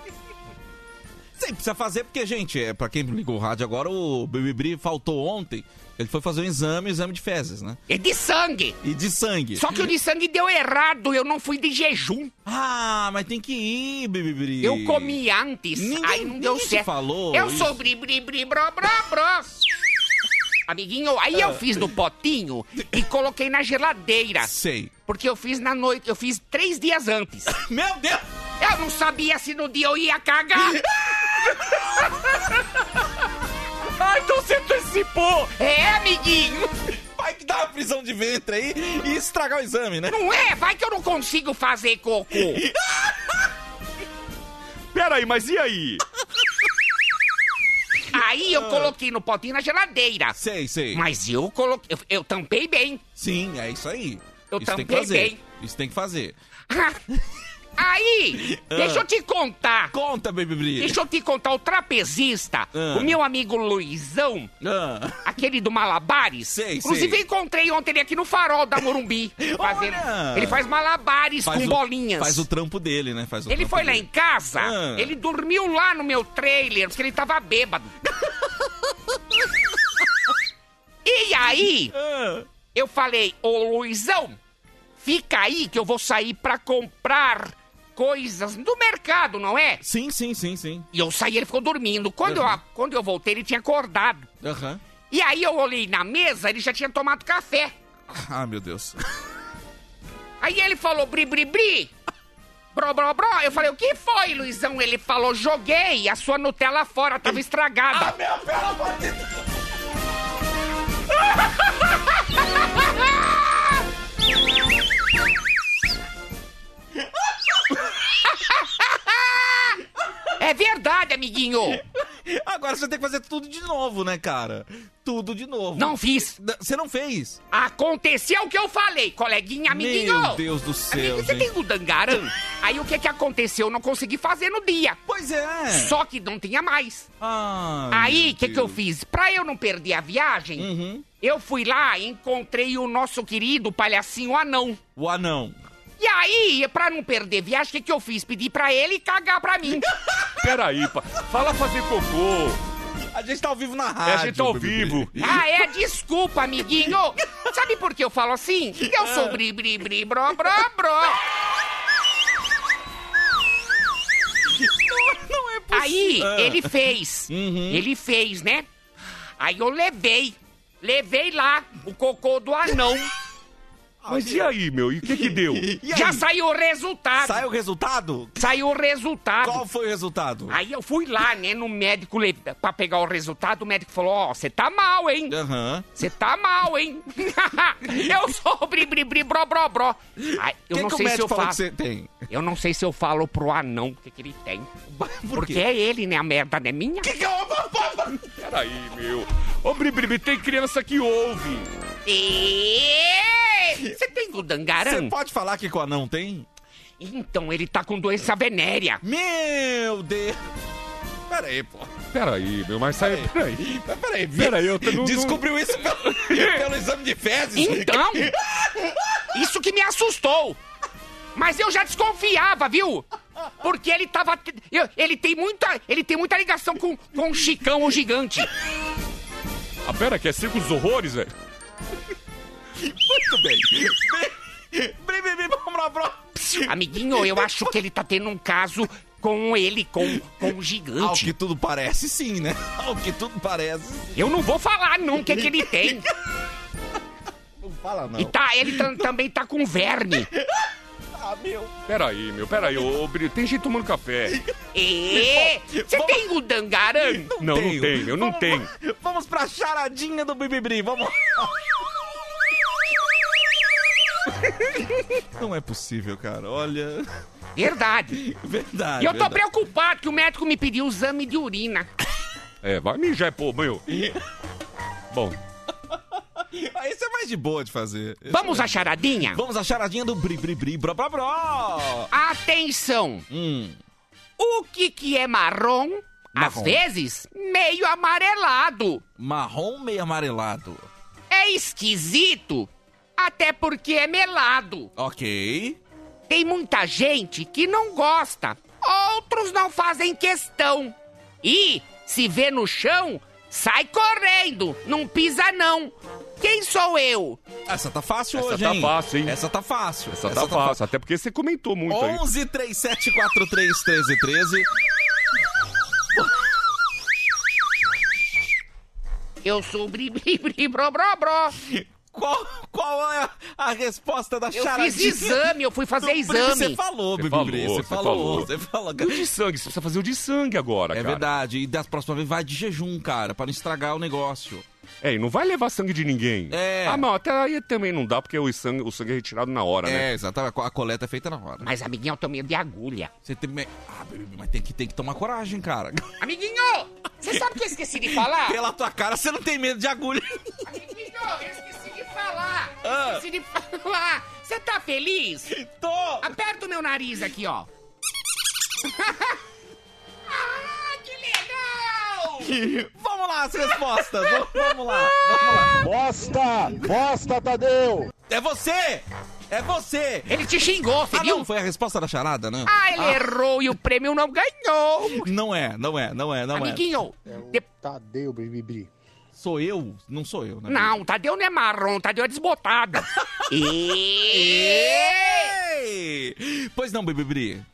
Precisa fazer porque, gente, é, pra quem ligou o rádio agora, o Bibibri faltou ontem. Ele foi fazer um exame, exame de fezes, né? É de sangue. E de sangue. Só que o de sangue deu errado, eu não fui de jejum. Ah, mas tem que ir, Bibibri. Eu comi antes, Ninguém- aí não deu certo. falou eu isso. sou bri bri bri bro bro bro. Amiguinho, aí Ah. eu fiz no potinho e coloquei na geladeira. Sei. Porque eu fiz na noite, eu fiz três dias antes. Meu Deus! Eu não sabia se no dia eu ia cagar. Ah, então você antecipou! É, amiguinho. Vai que dá uma prisão de ventre aí e estragar o exame, né? Não é? Vai que eu não consigo fazer cocô. Pera aí, mas e aí? Aí eu coloquei no potinho na geladeira. Sei, sei. Mas eu coloquei. Eu, eu tampei bem. Sim, é isso aí. Eu isso tem que tampei fazer. bem. Isso tem que fazer. Aí, Ah. deixa eu te contar. Conta, Baby Bri. Deixa eu te contar, o trapezista, Ah. o meu amigo Luizão, Ah. aquele do Malabares. Sei, Inclusive, sei. encontrei ontem ele aqui no farol da Morumbi. fazendo- Olha! Ele faz malabares Faz com o- bolinhas. Faz o trampo dele, né? Faz Ele foi lá dele. em casa, ele dormiu lá no meu trailer, porque ele tava bêbado. e aí, eu falei, ô Luizão, fica aí que eu vou sair pra comprar coisas do mercado, não é? Sim, sim, sim, sim. E eu saí, ele ficou dormindo. Quando, Uhum. eu, quando eu voltei, ele tinha acordado. Aham. E aí eu olhei na mesa, ele já tinha tomado café. Ah, meu Deus. Aí ele falou, bri, bri, bri. Bro, bro, bro. Eu falei, o que foi, Luizão? Ele falou, joguei a sua Nutella fora, tava estragada. Ah, meu, pelo amor de Deus. amiguinho? Agora você tem que fazer tudo de novo, né, cara? Tudo de novo. Não fiz. Você não fez? Aconteceu o que eu falei, coleguinha, amiguinho. Meu Deus do céu, você tem o dangarão? Aí o que que aconteceu? Eu não consegui fazer no dia. Pois é. Só que não tinha mais. Ah, Aí, o que que eu fiz? Pra eu não perder a viagem, Uhum. eu fui lá e encontrei o nosso querido palhacinho anão. O anão. E aí, pra não perder viagem, o que que eu fiz? Pedi pra ele cagar pra mim. Peraí, pa. Fala fazer cocô. A gente tá ao vivo na É, rádio. a gente tá ao bebê. vivo. Ah, é? Desculpa, amiguinho. Sabe por que eu falo assim? Eu sou bri, bri, bri, bro, bro, bro. Não é possível. Aí, Ah. ele fez. Uhum. Ele fez, né? Aí eu levei. Levei lá o cocô do anão. Mas e aí, meu? E o que que deu? Já saiu o resultado. Saiu o resultado? Saiu o resultado. Qual foi o resultado? Aí eu fui lá, né, no médico le- pra pegar o resultado. O médico falou: Ó, você tá mal, hein? Aham. Você tá mal, hein? eu sou bri, bri, bri, bro, bro. Ai, eu que não que o sei se médico eu falou falo. que você tem? Eu não sei se eu falo pro anão o que, que ele tem. Por Porque é ele, né? A merda não é minha. Que que é o... Peraí, meu. Ô, Bribribi, tem criança que ouve. E... Você tem o Você pode falar que o anão tem? Então, ele tá com doença venérea. Meu Deus. Pera aí, pô. Peraí, meu, mas sai. Peraí. Mas Peraí, Peraí, eu tô- não- Descobriu isso pelo, pelo exame de fezes? Então, isso que me assustou. Mas eu já desconfiava, viu? Porque ele tava. Ele tem muita. Ele tem muita ligação com, com o Chicão, o gigante. Ah, pera, quer ser com os horrores, velho? Muito bem. Bri, bri, bri, vamos lá. Amiguinho, eu acho que ele tá tendo um caso com ele, com, com o Ao gigante. que tudo parece, sim, né? Ao que tudo parece. Eu não vou falar não o que, ele tem. Não fala, não. E tá, ele tam- também tá com verme. Ah, meu. Peraí, meu, peraí. Ô, ô, Bri, tem gente tomando café. E você Vamos- tem o dangarã? Não, não tenho. tem, eu não Vamos- tenho. Vamos pra charadinha do Bibibri, vamos. Não é possível, cara. Olha. Verdade. Verdade. E eu tô verdade. preocupado que o médico me pediu o exame de urina. É, vai mijar, pô, meu. Bom, Ah, Esse é mais de boa de fazer. Esse Vamos é à charadinha? Vamos à charadinha do Bri Bri Bri Bro Bro Bro. Atenção! Hum. O que que é marrom? Às Marrom. vezes, meio amarelado. Marrom meio amarelado. É esquisito, até porque é melado. Ok. Tem muita gente que não gosta, outros não fazem questão. E, se vê no chão, sai correndo, não pisa não. Quem sou eu? Essa tá fácil Essa hoje, tá hein? fácil, hein? Essa tá fácil. essa, tá fácil. Até porque você comentou muito aí. 11 37 43 13 13. Eu sou bri bri bri bro bro bro. Qual, qual é a, resposta da Eu charadinha? fiz exame, eu fui fazer do exame. Você falou, falou, Você você falou. falou. Você falou. E o de sangue? Você precisa fazer o de sangue agora, É cara. verdade. E das próximas vezes vai de jejum, cara, pra não estragar o negócio. É, e não vai levar sangue de ninguém. É. Ah, não, até aí também não dá, porque o sangue, o sangue é retirado na hora, né? É, exatamente. A coleta é feita na hora. Mas, amiguinho, eu tô medo de agulha. Você tem. me- Ah, Bibi, mas tem que, tem que tomar coragem, cara. Amiguinho, você sabe o que eu esqueci de falar? Pela tua cara, você não tem medo de agulha. Amiguinho, eu esqueci de falar. Ah. Esqueci de falar. Você tá feliz? Tô. Aperta o meu nariz aqui, ó. ah, que legal! Vamos lá, as respostas. Vamos, vamos lá. Vamos lá. Bosta! Bosta, Tadeu! É você! É você! Ele te xingou, você Ah, viu? não, foi a resposta da charada, né? Ah, ele errou e o prêmio não ganhou. Não é, não é, não é, não Amiguinho, de- Tadeu, Bribibri. Sou eu? Não sou eu, né? não, Tadeu não é marrom, Tadeu é desbotado. e... Pois não, Bibibri.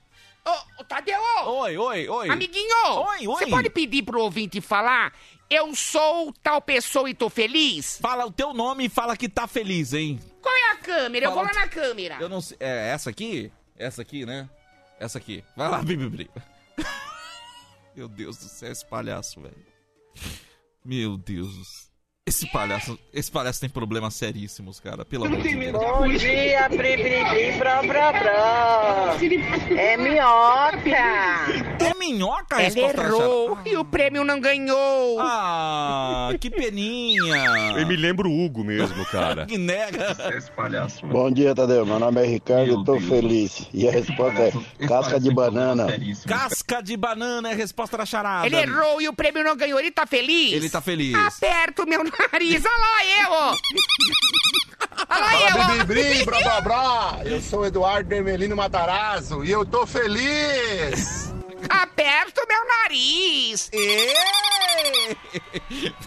Ô, Tadeu! Oi, oi, oi. Amiguinho! Oi, oi. Você pode pedir pro ouvinte falar? Eu sou tal pessoa e tô feliz? Fala o teu nome e fala que tá feliz, hein? Qual é a câmera? Eu vou Fala- lá na câmera. Eu não sei. É essa aqui? Essa aqui, né? Essa aqui. Vai lá, Bibibri. Meu Deus do céu, esse palhaço, velho. Meu Deus. Esse palhaço, esse palhaço tem problemas seríssimos, cara. Pelo amor de Deus. Bom dia, Bri Bri Bri Bro Bro Bro. É minhoca. É minhoca Ela errou e o prêmio não ganhou. Ah, que peninha. Eu me lembro o Hugo mesmo, cara. que nega. Bom dia, Tadeu. Meu nome é Ricardo e tô feliz. E a resposta é casca de banana. Casca de banana é a resposta da charada. Ele errou e o prêmio não ganhou. Ele tá feliz? Ele tá feliz. Aperta o meu nariz. Olha lá eu, ó. Olha lá eu, Fala, Bri, blá, blá, blá. Eu sou o Eduardo Dermelino Matarazzo e eu tô feliz. Aperta o meu nariz.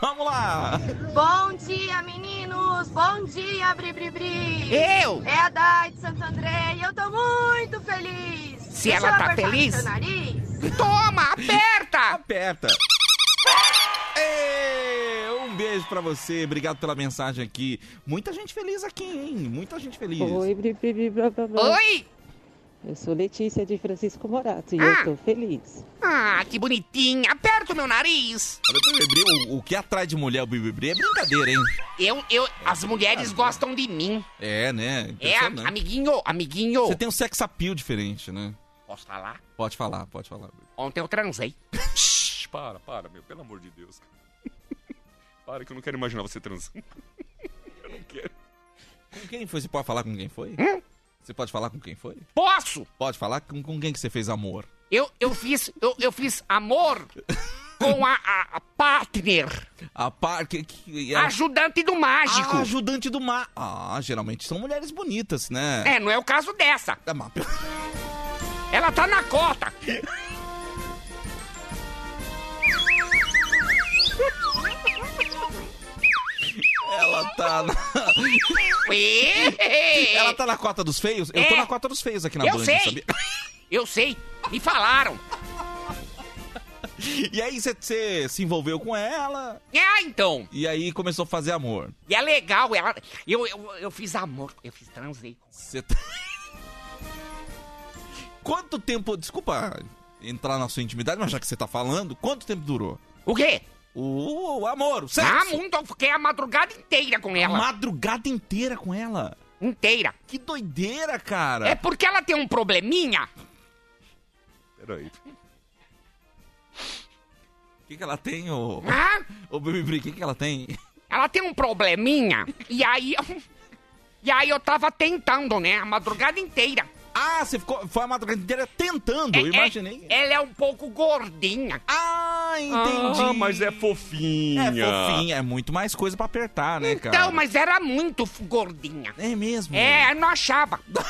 Vamos lá. Bom dia, meninos! Bom dia, Bri Bri Bri! Eu? É a Dai de Santo André e eu tô muito feliz! Se Deixa ela eu tá feliz? seu nariz? Toma, aperta. Aperta. Um beijo pra você, obrigado pela mensagem aqui. Muita gente feliz aqui, hein? Muita gente feliz. Oi, bri, bri, bri, blá, blá, blá. Oi. Eu sou Letícia de Francisco Morato e Ah. eu tô feliz. Ah, que bonitinha. Aperta o meu nariz. O o, que atrai de mulher o Bibibri é brincadeira, hein? Eu, eu, as mulheres gostam de mim. É, né? É, amiguinho, amiguinho. Você tem um sex appeal diferente, né? Posso falar? Pode falar, pode falar. Ontem eu transei. Shhh, para, para, meu, pelo amor de Deus. para que eu não quero imaginar você transando. eu não quero. Com quem foi? Você pode falar com quem foi? Você pode falar com quem foi? Posso? Pode falar com, com quem que você fez amor? Eu, eu fiz, eu, eu fiz amor com a, a, a partner. A par... Que, que, Ajudante do mágico. Ah, ajudante do mágico. Ah, geralmente são mulheres bonitas, né? É, não é o caso dessa. É, mas- Ela tá na cota. Ela tá na... Ela tá na cota dos feios? Eu tô É. na cota dos feios aqui na Eu Band, sei. sabia? Eu sei. Me falaram. E aí você- se envolveu com ela Ah, então. e aí começou a fazer amor. E é legal, ela. Eu, eu, eu fiz amor, eu fiz transei. Você tá... Quanto tempo... Desculpa entrar na sua intimidade, mas já que você tá falando, quanto tempo durou? O quê? O, o amor, o sexo. Ah, muito, eu fiquei a madrugada inteira com ela. madrugada inteira com ela. Inteira. Que doideira, cara. É porque ela tem um probleminha. Peraí. O que, que ela tem, ô... Ah, Ô, Bibibri, o que, que ela tem? ela tem um probleminha. E aí. E aí eu tava tentando, né? A madrugada inteira. Ah, você ficou... Foi a madrugada inteira tentando, eu É- imaginei. é- ela é um pouco gordinha. Ah, entendi. Ah, mas é fofinha. É fofinha, é muito mais coisa pra apertar, né, cara? Então, mas era muito gordinha. É mesmo? É, eu não achava.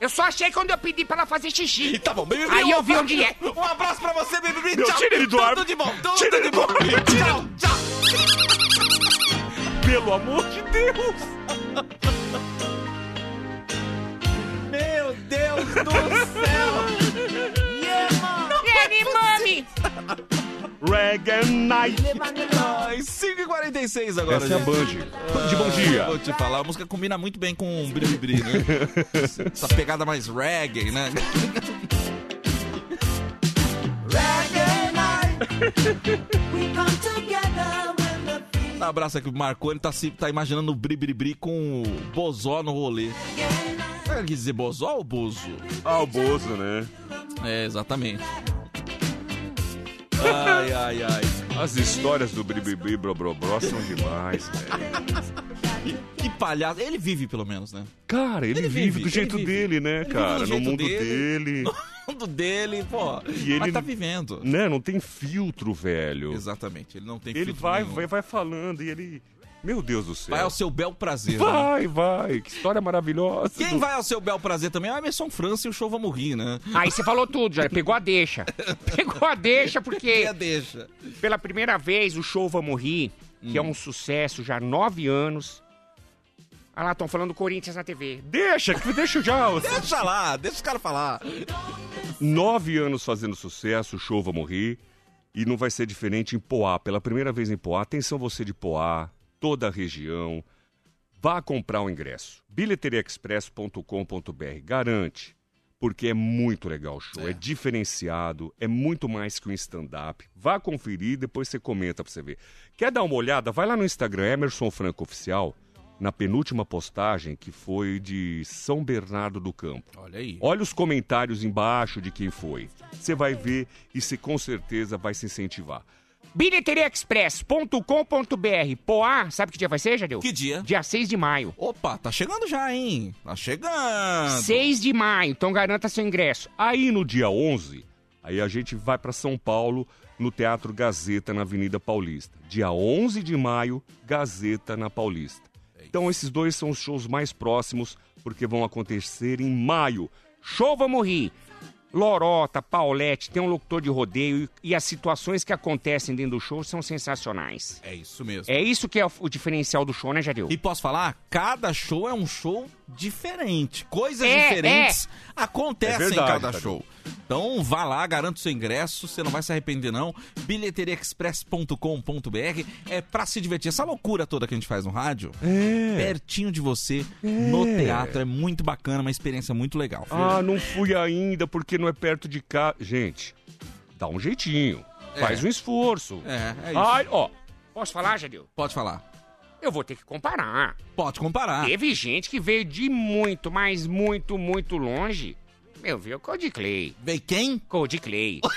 Eu só achei quando eu pedi pra ela fazer xixi. Tá bom, Bibibri. Aí eu vi onde é. Um abraço pra você, Bibibri. Meu, Tchau. tira ele do ar. Tudo de bom, tudo Tira ele do ar. Tchau, tchau. Pelo amor de Deus. Meu Deus do céu. Yeah, mano. Ele, mami! Reggae Night. Ai, 5h46 agora, Essa é a gente. Band. Band, bom dia. Vou te falar, a música combina muito bem com o Bribri, né? Essa pegada mais reggae, né? Um abraço aqui pro Marconi, tá, se, tá imaginando o Bribri com o Bozó no rolê. Você quer dizer Bozó ou Bozo? Ah, o Bozo, né? É, exatamente. Ai, ai, ai. As histórias do Bribri Brobrobro são demais, velho. Que palhaço. Ele vive, pelo menos, né? Cara, ele, Ele vive, vive, do jeito ele vive. dele, né, Ele cara? No mundo dele. dele. O mundo dele, pô. E ele Mas tá vivendo. Né, não tem filtro, velho. Exatamente, ele não tem Ele filtro vai, nenhum. vai, vai falando e ele. Meu Deus do céu. Vai ao seu bel prazer. né? Vai, vai. Que história maravilhosa. Quem vai ao seu bel prazer também é o Emerson França e o show vai morrer, né? Aí você falou tudo, já pegou a deixa. Pegou a deixa porque Que deixa. pela primeira vez o show Vamos Rir, que é um sucesso já há nove anos. Ah lá, estão falando do Corinthians na TV. Deixa, que- deixa já. Deixa lá, deixa os caras falar. Nove anos fazendo sucesso, o show vai morrer. E não vai ser diferente em Poá. Pela primeira vez em Poá. Atenção você de Poá, toda a região. Vá comprar o ingresso. bilheteriaexpress.com.br. Garante. Porque é muito legal o show. É. diferenciado. É muito mais que um stand-up. Vá conferir e depois você comenta pra você ver. Quer dar uma olhada? Vai lá no Instagram, Emerson Franco Oficial. na penúltima postagem, que foi de São Bernardo do Campo. Olha aí. Olha os comentários embaixo de quem foi. Você vai ver e você com certeza vai se incentivar. Bilheteriaexpress.com.br Poá, sabe que dia vai ser, Jadeu? Que dia? Dia 6 de maio. Opa, tá chegando já, hein? Tá chegando. 6 de maio, então garanta seu ingresso. Aí no dia 11, aí a gente vai para São Paulo, no Teatro Gazeta, na Avenida Paulista. Dia 11 de maio, Gazeta na Paulista. Então esses dois são os shows mais próximos, porque vão acontecer em maio. Show Vamos Rir. Lorota, Paulette, tem um locutor de rodeio e as situações que acontecem dentro do show são sensacionais. É isso mesmo. É isso que é o, o diferencial do show, né, Jadeu? E posso falar? Cada show é um show diferente. Coisas É, diferentes acontecem É verdade, em cada show. Então vá lá, garanta o seu ingresso, você não vai se arrepender não. bilheteriaexpress.com.br é pra se divertir. Essa loucura toda que a gente faz no rádio, pertinho de você, no teatro, é muito bacana, uma experiência muito legal. Ah, não fui ainda porque não é perto de cá. Gente, dá um jeitinho. É. Faz um esforço. É, é isso. Ai, ó, Posso falar, Jadeu? Pode falar. Eu vou ter que comparar. Pode comparar. Teve gente que veio de muito, mas muito, muito longe. Meu, viu Coldplay. Veio quem? Coldplay.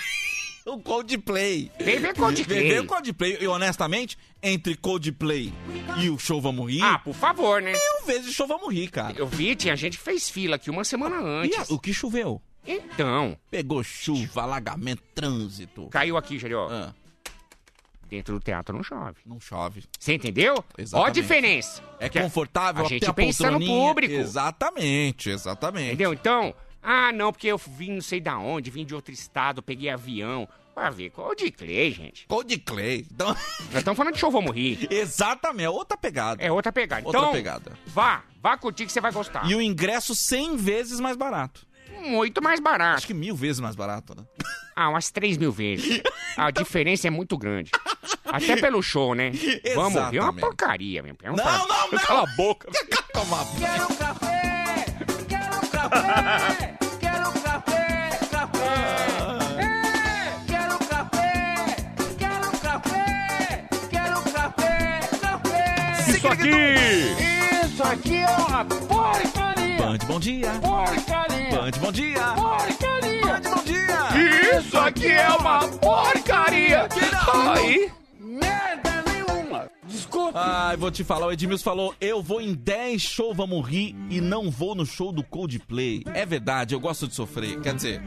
O Coldplay. Vem ver Coldplay. Vem ver Coldplay. E honestamente, entre Coldplay e o Show Vamos Rir... Ah, por favor, né? Mil vezes Show Vamos Rir, cara. Eu vi, tinha gente que fez fila aqui uma semana E antes. a- o que choveu? Então, Pegou chuva, alagamento, trânsito. caiu aqui, Jadeu. Ah, Dentro do teatro não chove. não chove. Você entendeu? Ó a Exatamente. diferença. É confortável, a tem gente pensa no público. Exatamente, exatamente. Entendeu? Então, ah, não, porque eu vim não sei da onde, vim de outro estado, peguei avião. Pra ver, Coldplay, gente. Coldplay. Então, Nós estamos falando de show Vamos Rir. exatamente, é outra pegada. É outra pegada. Outra então, pegada. vá, vá curtir que você vai gostar. E o ingresso 100 vezes mais barato. Muito mais barato. Acho que mil vezes mais barato, né? Ah, umas 3 mil vezes. A diferença é muito grande. Até pelo show, né? Vamos ver, é uma Exatamente. porcaria mesmo. É um Não, pra- não, não! cala a boca. Quero café, quero café, aqui! Isso aqui é uma porcaria. Band, bom dia. Porcaria. Band, bom dia. Porcaria. Band, bom dia. Isso aqui é uma porcaria! Aí. Merda nenhuma. Desculpa. Ai, vou te falar, o Edmilson falou, eu vou em 10 show Vamos Rir e não vou no show do Coldplay. É verdade, eu gosto de sofrer. Quer dizer,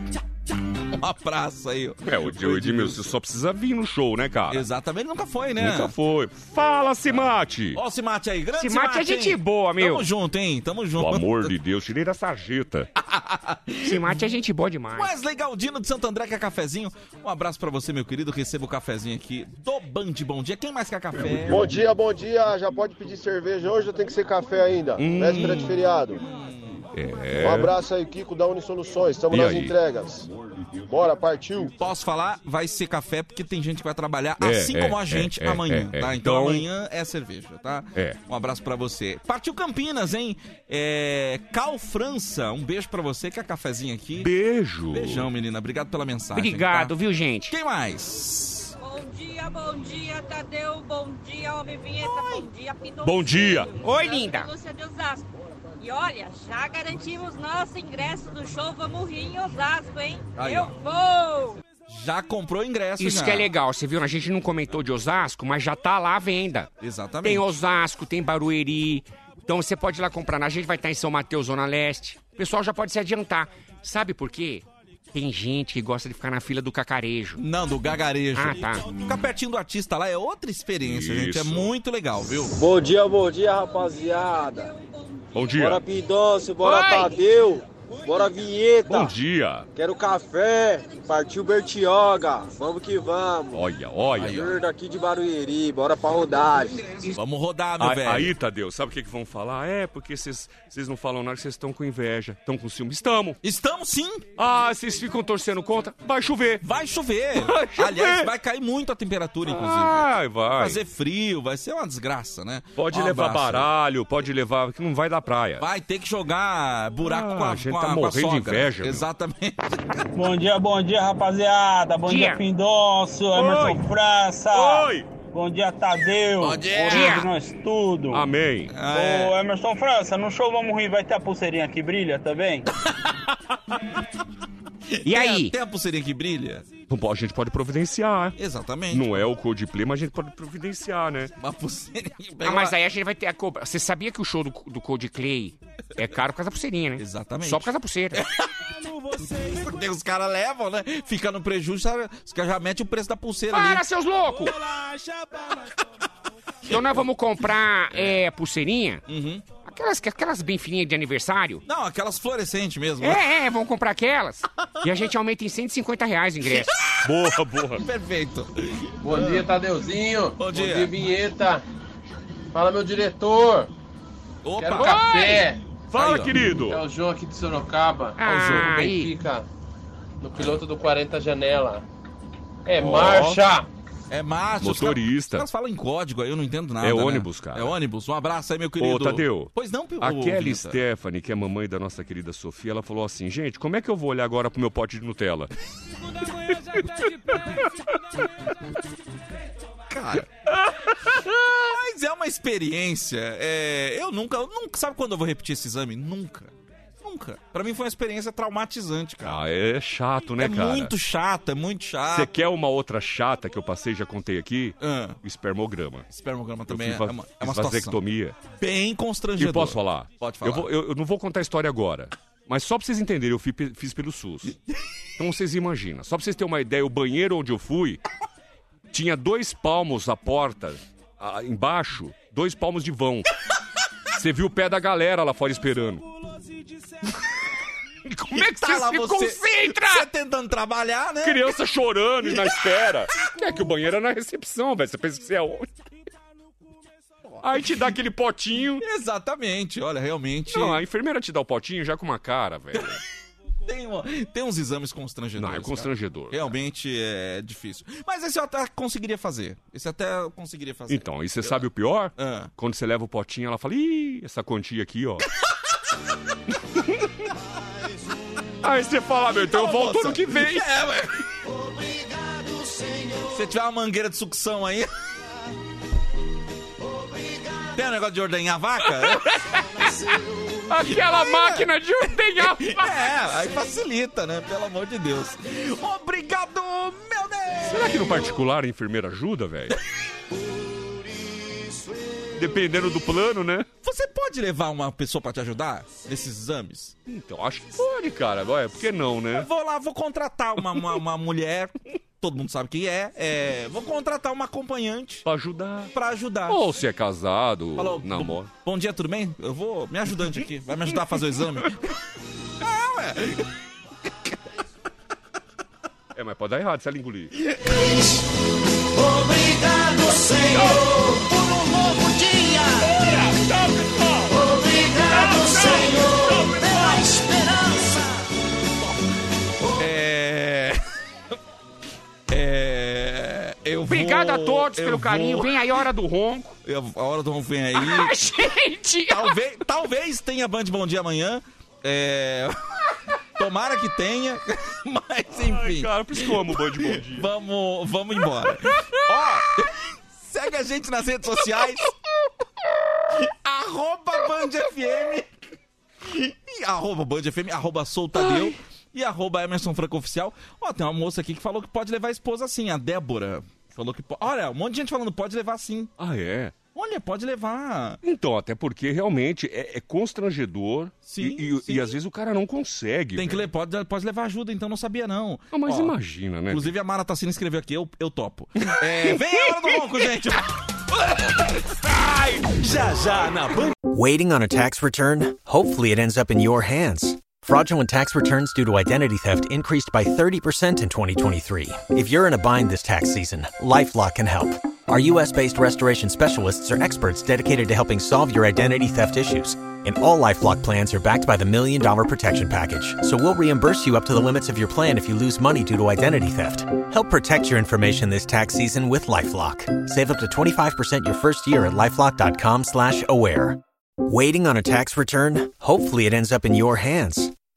uma praça aí. É, o o Edmilson só precisa vir no show, né, cara? Exatamente, nunca foi, né? Nunca foi. Fala, Simate! Ó o Cimate aí, grande Cimate é gente hein? boa, meu. Tamo junto, hein? Tamo junto. Pelo amor de Deus, tirei da sarjeta. Simate é gente boa demais. Wesley Galdino de Santo André quer cafezinho. Um abraço pra você, meu querido. Receba o cafezinho aqui do Band Bom Dia. Quem mais quer café? Bom dia, bom dia. Já pode pedir cerveja hoje ou tem que ser café ainda? Véspera de feriado. É. Um abraço aí, Kiko da Unisoluções. Estamos E nas aí? entregas. Bora, partiu. Posso falar? Vai ser café porque tem gente que vai trabalhar É, assim é, como a é, gente é, amanhã, é, é. tá? Então, Então- amanhã é cerveja, tá? É. Um abraço pra você. Partiu Campinas, hein? É... Cal França, um beijo pra você. Quer cafezinho aqui? Beijo. Beijão, menina. Obrigado pela mensagem. Obrigado, tá? viu, gente? Quem mais? Bom dia, bom dia, Tadeu. Bom dia, Homem Vinheta. Bom dia, Pindoncinho. Bom dia. Oi, linda. Lúcia de Osasco. E olha, já garantimos nosso ingresso do show Vamos Rir em Osasco, hein? Aí, Eu vou! Já comprou ingresso, Isso já. que é legal, você viu? A gente não comentou de Osasco, mas já tá lá à venda. Exatamente. Tem Osasco, tem Barueri. Então você pode ir lá comprar. A gente vai estar em São Mateus, Zona Leste. O pessoal já pode se adiantar. Sabe por quê? Tem gente que gosta de ficar na fila do cacarejo. Não, do gagarejo. Ah, tá. Ficar pertinho do artista lá é outra experiência, gente. É Isso. muito legal, viu? Bom dia, bom dia, rapaziada. Bom dia. Bora Pidoncio, bora Oi. Tadeu, bora Vinheta. Bom dia. Quero café, partiu Bertioga, vamos que vamos. Olha, olha. Júnior daqui de Barueri, bora pra rodagem. Vamos rodar, meu Aí, velho. aí, Tadeu, sabe o que, que vão falar? É, porque vocês vocês não falam nada, vocês estão com inveja. Estão com ciúme. Estamos. Estamos sim. Ah, vocês ficam torcendo contra? Vai chover. Vai chover. Vai chover. Aliás, vai cair muito a temperatura, inclusive. Vai, Vai vai. fazer frio, vai ser uma desgraça, né? Pode Um levar abraço. baralho, pode levar, que não vai dar praia. Vai ter que jogar buraco Ah, com a, a gente com a, tá com a morrendo de inveja. Exatamente. Bom dia, bom dia, rapaziada. Bom Dia. dia, Pindoncio, Oi. Emerson França. Oi! Bom dia, Tadeu. Bom dia. Orelha de nós tudo. Amém. Ô, Emerson França, no show Vamos Rir vai ter a pulseirinha que brilha também? E aí? Tem a pulseirinha que brilha? Bom, a gente pode providenciar. Exatamente. Não é o Coldplay, mas a gente pode providenciar, né? Uma pulseirinha. Ah, mas aí a gente vai ter a cobra. Você sabia que o show do, do Coldplay é caro por causa da pulseirinha, né? Exatamente. Só por causa da pulseira. Porque os caras levam, né? Fica no prejuízo, sabe? os caras já metem o preço da pulseira ali. Para, seus loucos! Então nós vamos comprar é, pulseirinha. Uhum. Aquelas, aquelas bem fininhas de aniversário. Não, aquelas fluorescentes mesmo. né? É, é, vamos comprar aquelas. E a gente aumenta em 150 reais o ingresso. Boa, boa. Perfeito. Bom dia, Tadeuzinho. Bom dia. Bom dia, Vinheta. Fala, meu diretor. Opa. Quero café. Fala, Aí, querido. É o João aqui de Sorocaba. Ah, é o João. Benfica. No piloto do 40 Janela. É Ó. marcha. É macho. os Motorista. caras- Os caras falam em código aí, eu não entendo nada. É né? ônibus, cara. É ônibus. Um abraço aí, meu querido. Ô, Tadeu. Pois não, ô, A Kelly Vinheta. Stephanie, que é a mamãe da nossa querida Sofia, ela falou assim: gente, como é que eu vou olhar agora pro meu pote de Nutella? Cara. Mas é uma experiência. é, eu nunca, eu nunca. Sabe quando eu vou repetir esse exame? Nunca. Nunca. Pra mim foi uma experiência traumatizante, cara. Ah, é chato, né, é cara? muito chato, é muito chato. Você quer uma outra chata que eu passei, já contei aqui? Ah. Espermograma. Espermograma também é va- uma, é uma vasectomia. bem constrangedora. E posso falar? Pode falar. Eu, vou- eu- eu não vou contar a história agora. Mas só pra vocês entenderem, eu fi- fiz, pelo SUS. Então vocês imaginam. Só pra vocês terem uma ideia, o banheiro onde eu fui tinha dois palmos a porta, ah, embaixo, dois palmos de vão. Você viu o pé da galera lá fora esperando. Como é que Tá você lá se você- concentra? Você tentando trabalhar, né? Criança chorando e na espera. É que o banheiro é na recepção, velho. Você pensa que você é onde? Aí te dá aquele potinho. Exatamente, olha, realmente. Não, a enfermeira te dá o potinho já com uma cara, velho. Tem, um- tem uns exames constrangedores. Não, é cara. constrangedor. Realmente é difícil. Mas esse eu até conseguiria fazer. Esse até eu conseguiria fazer. Então, e você sabe o pior? Ah. Quando você leva o potinho, ela fala, ih, essa quantia aqui, ó. Aí você fala, meu, então eu volto moça. ano que vem. É, ué. Se tiver uma mangueira de sucção aí. Tem um negócio de ordenhar vaca? Aquela máquina de ordenhar. É, aí facilita, né? Pelo amor de Deus. Obrigado, meu Deus! Será que no particular a enfermeira ajuda, velho? Dependendo do plano, né? Você pode levar uma pessoa pra te ajudar nesses exames? Então, acho que pode, cara. Ué, por que não, né? Eu vou lá, vou contratar uma, uma, uma mulher, todo mundo sabe quem é, é, vou contratar uma acompanhante Pra ajudar. pra ajudar. Ou se é casado, Falou, namora. Bom dia, tudo bem? Eu vou, me ajudante aqui, vai me ajudar a fazer o exame? ah, ué. É, mas pode dar errado se ela engolir. Obrigado, Senhor, por novo dia. Obrigado, Senhor, pela esperança. É... É... Eu Obrigado vou- a todos eu pelo carinho. vou- Vem aí a hora do ronco. eu- a hora do ronco vem aí. Ah, gente! talvez, talvez tenha Band Bom Dia amanhã. É... Tomara que tenha, mas enfim. Ai, cara, por isso que eu amo o Band Bom Dia. Vamos, vamos embora. Ó, segue a gente nas redes sociais. arroba Band FM. E arroba Band FM, arroba Soltadeu. E arroba Emerson Franco Oficial. Ó, tem uma moça aqui que falou que pode levar a esposa sim, a Débora. Falou que pode. Olha, um monte de gente falando pode levar sim. Ah, é? Olha, pode levar. Então, até porque realmente é, é constrangedor. Sim, e, e- sim. e às vezes o cara não consegue. Tem que ler, pode, pode levar ajuda, então não sabia não. Ah, mas Ó, imagina, né? Inclusive a Mara Tassina escreveu aqui, eu, eu topo. É, vem a hora do ronco, gente! Já já na Band Waiting on a tax return? Hopefully, it ends up in your hands. Fraudulent tax returns due to identity theft increased by 30% in 2023. If you're in a bind this tax season, LifeLock can help. Our US based restoration specialists are experts dedicated to helping solve your identity theft issues. And all Lifelock plans are backed by the Million Dollar Protection Package. So we'll reimburse you up to the limits of your plan if you lose money due to identity theft. Help protect your information this tax season with LifeLock. Save up to 25% your first year at lifelock.com slash aware. Waiting on a tax return? Hopefully it ends up in your hands.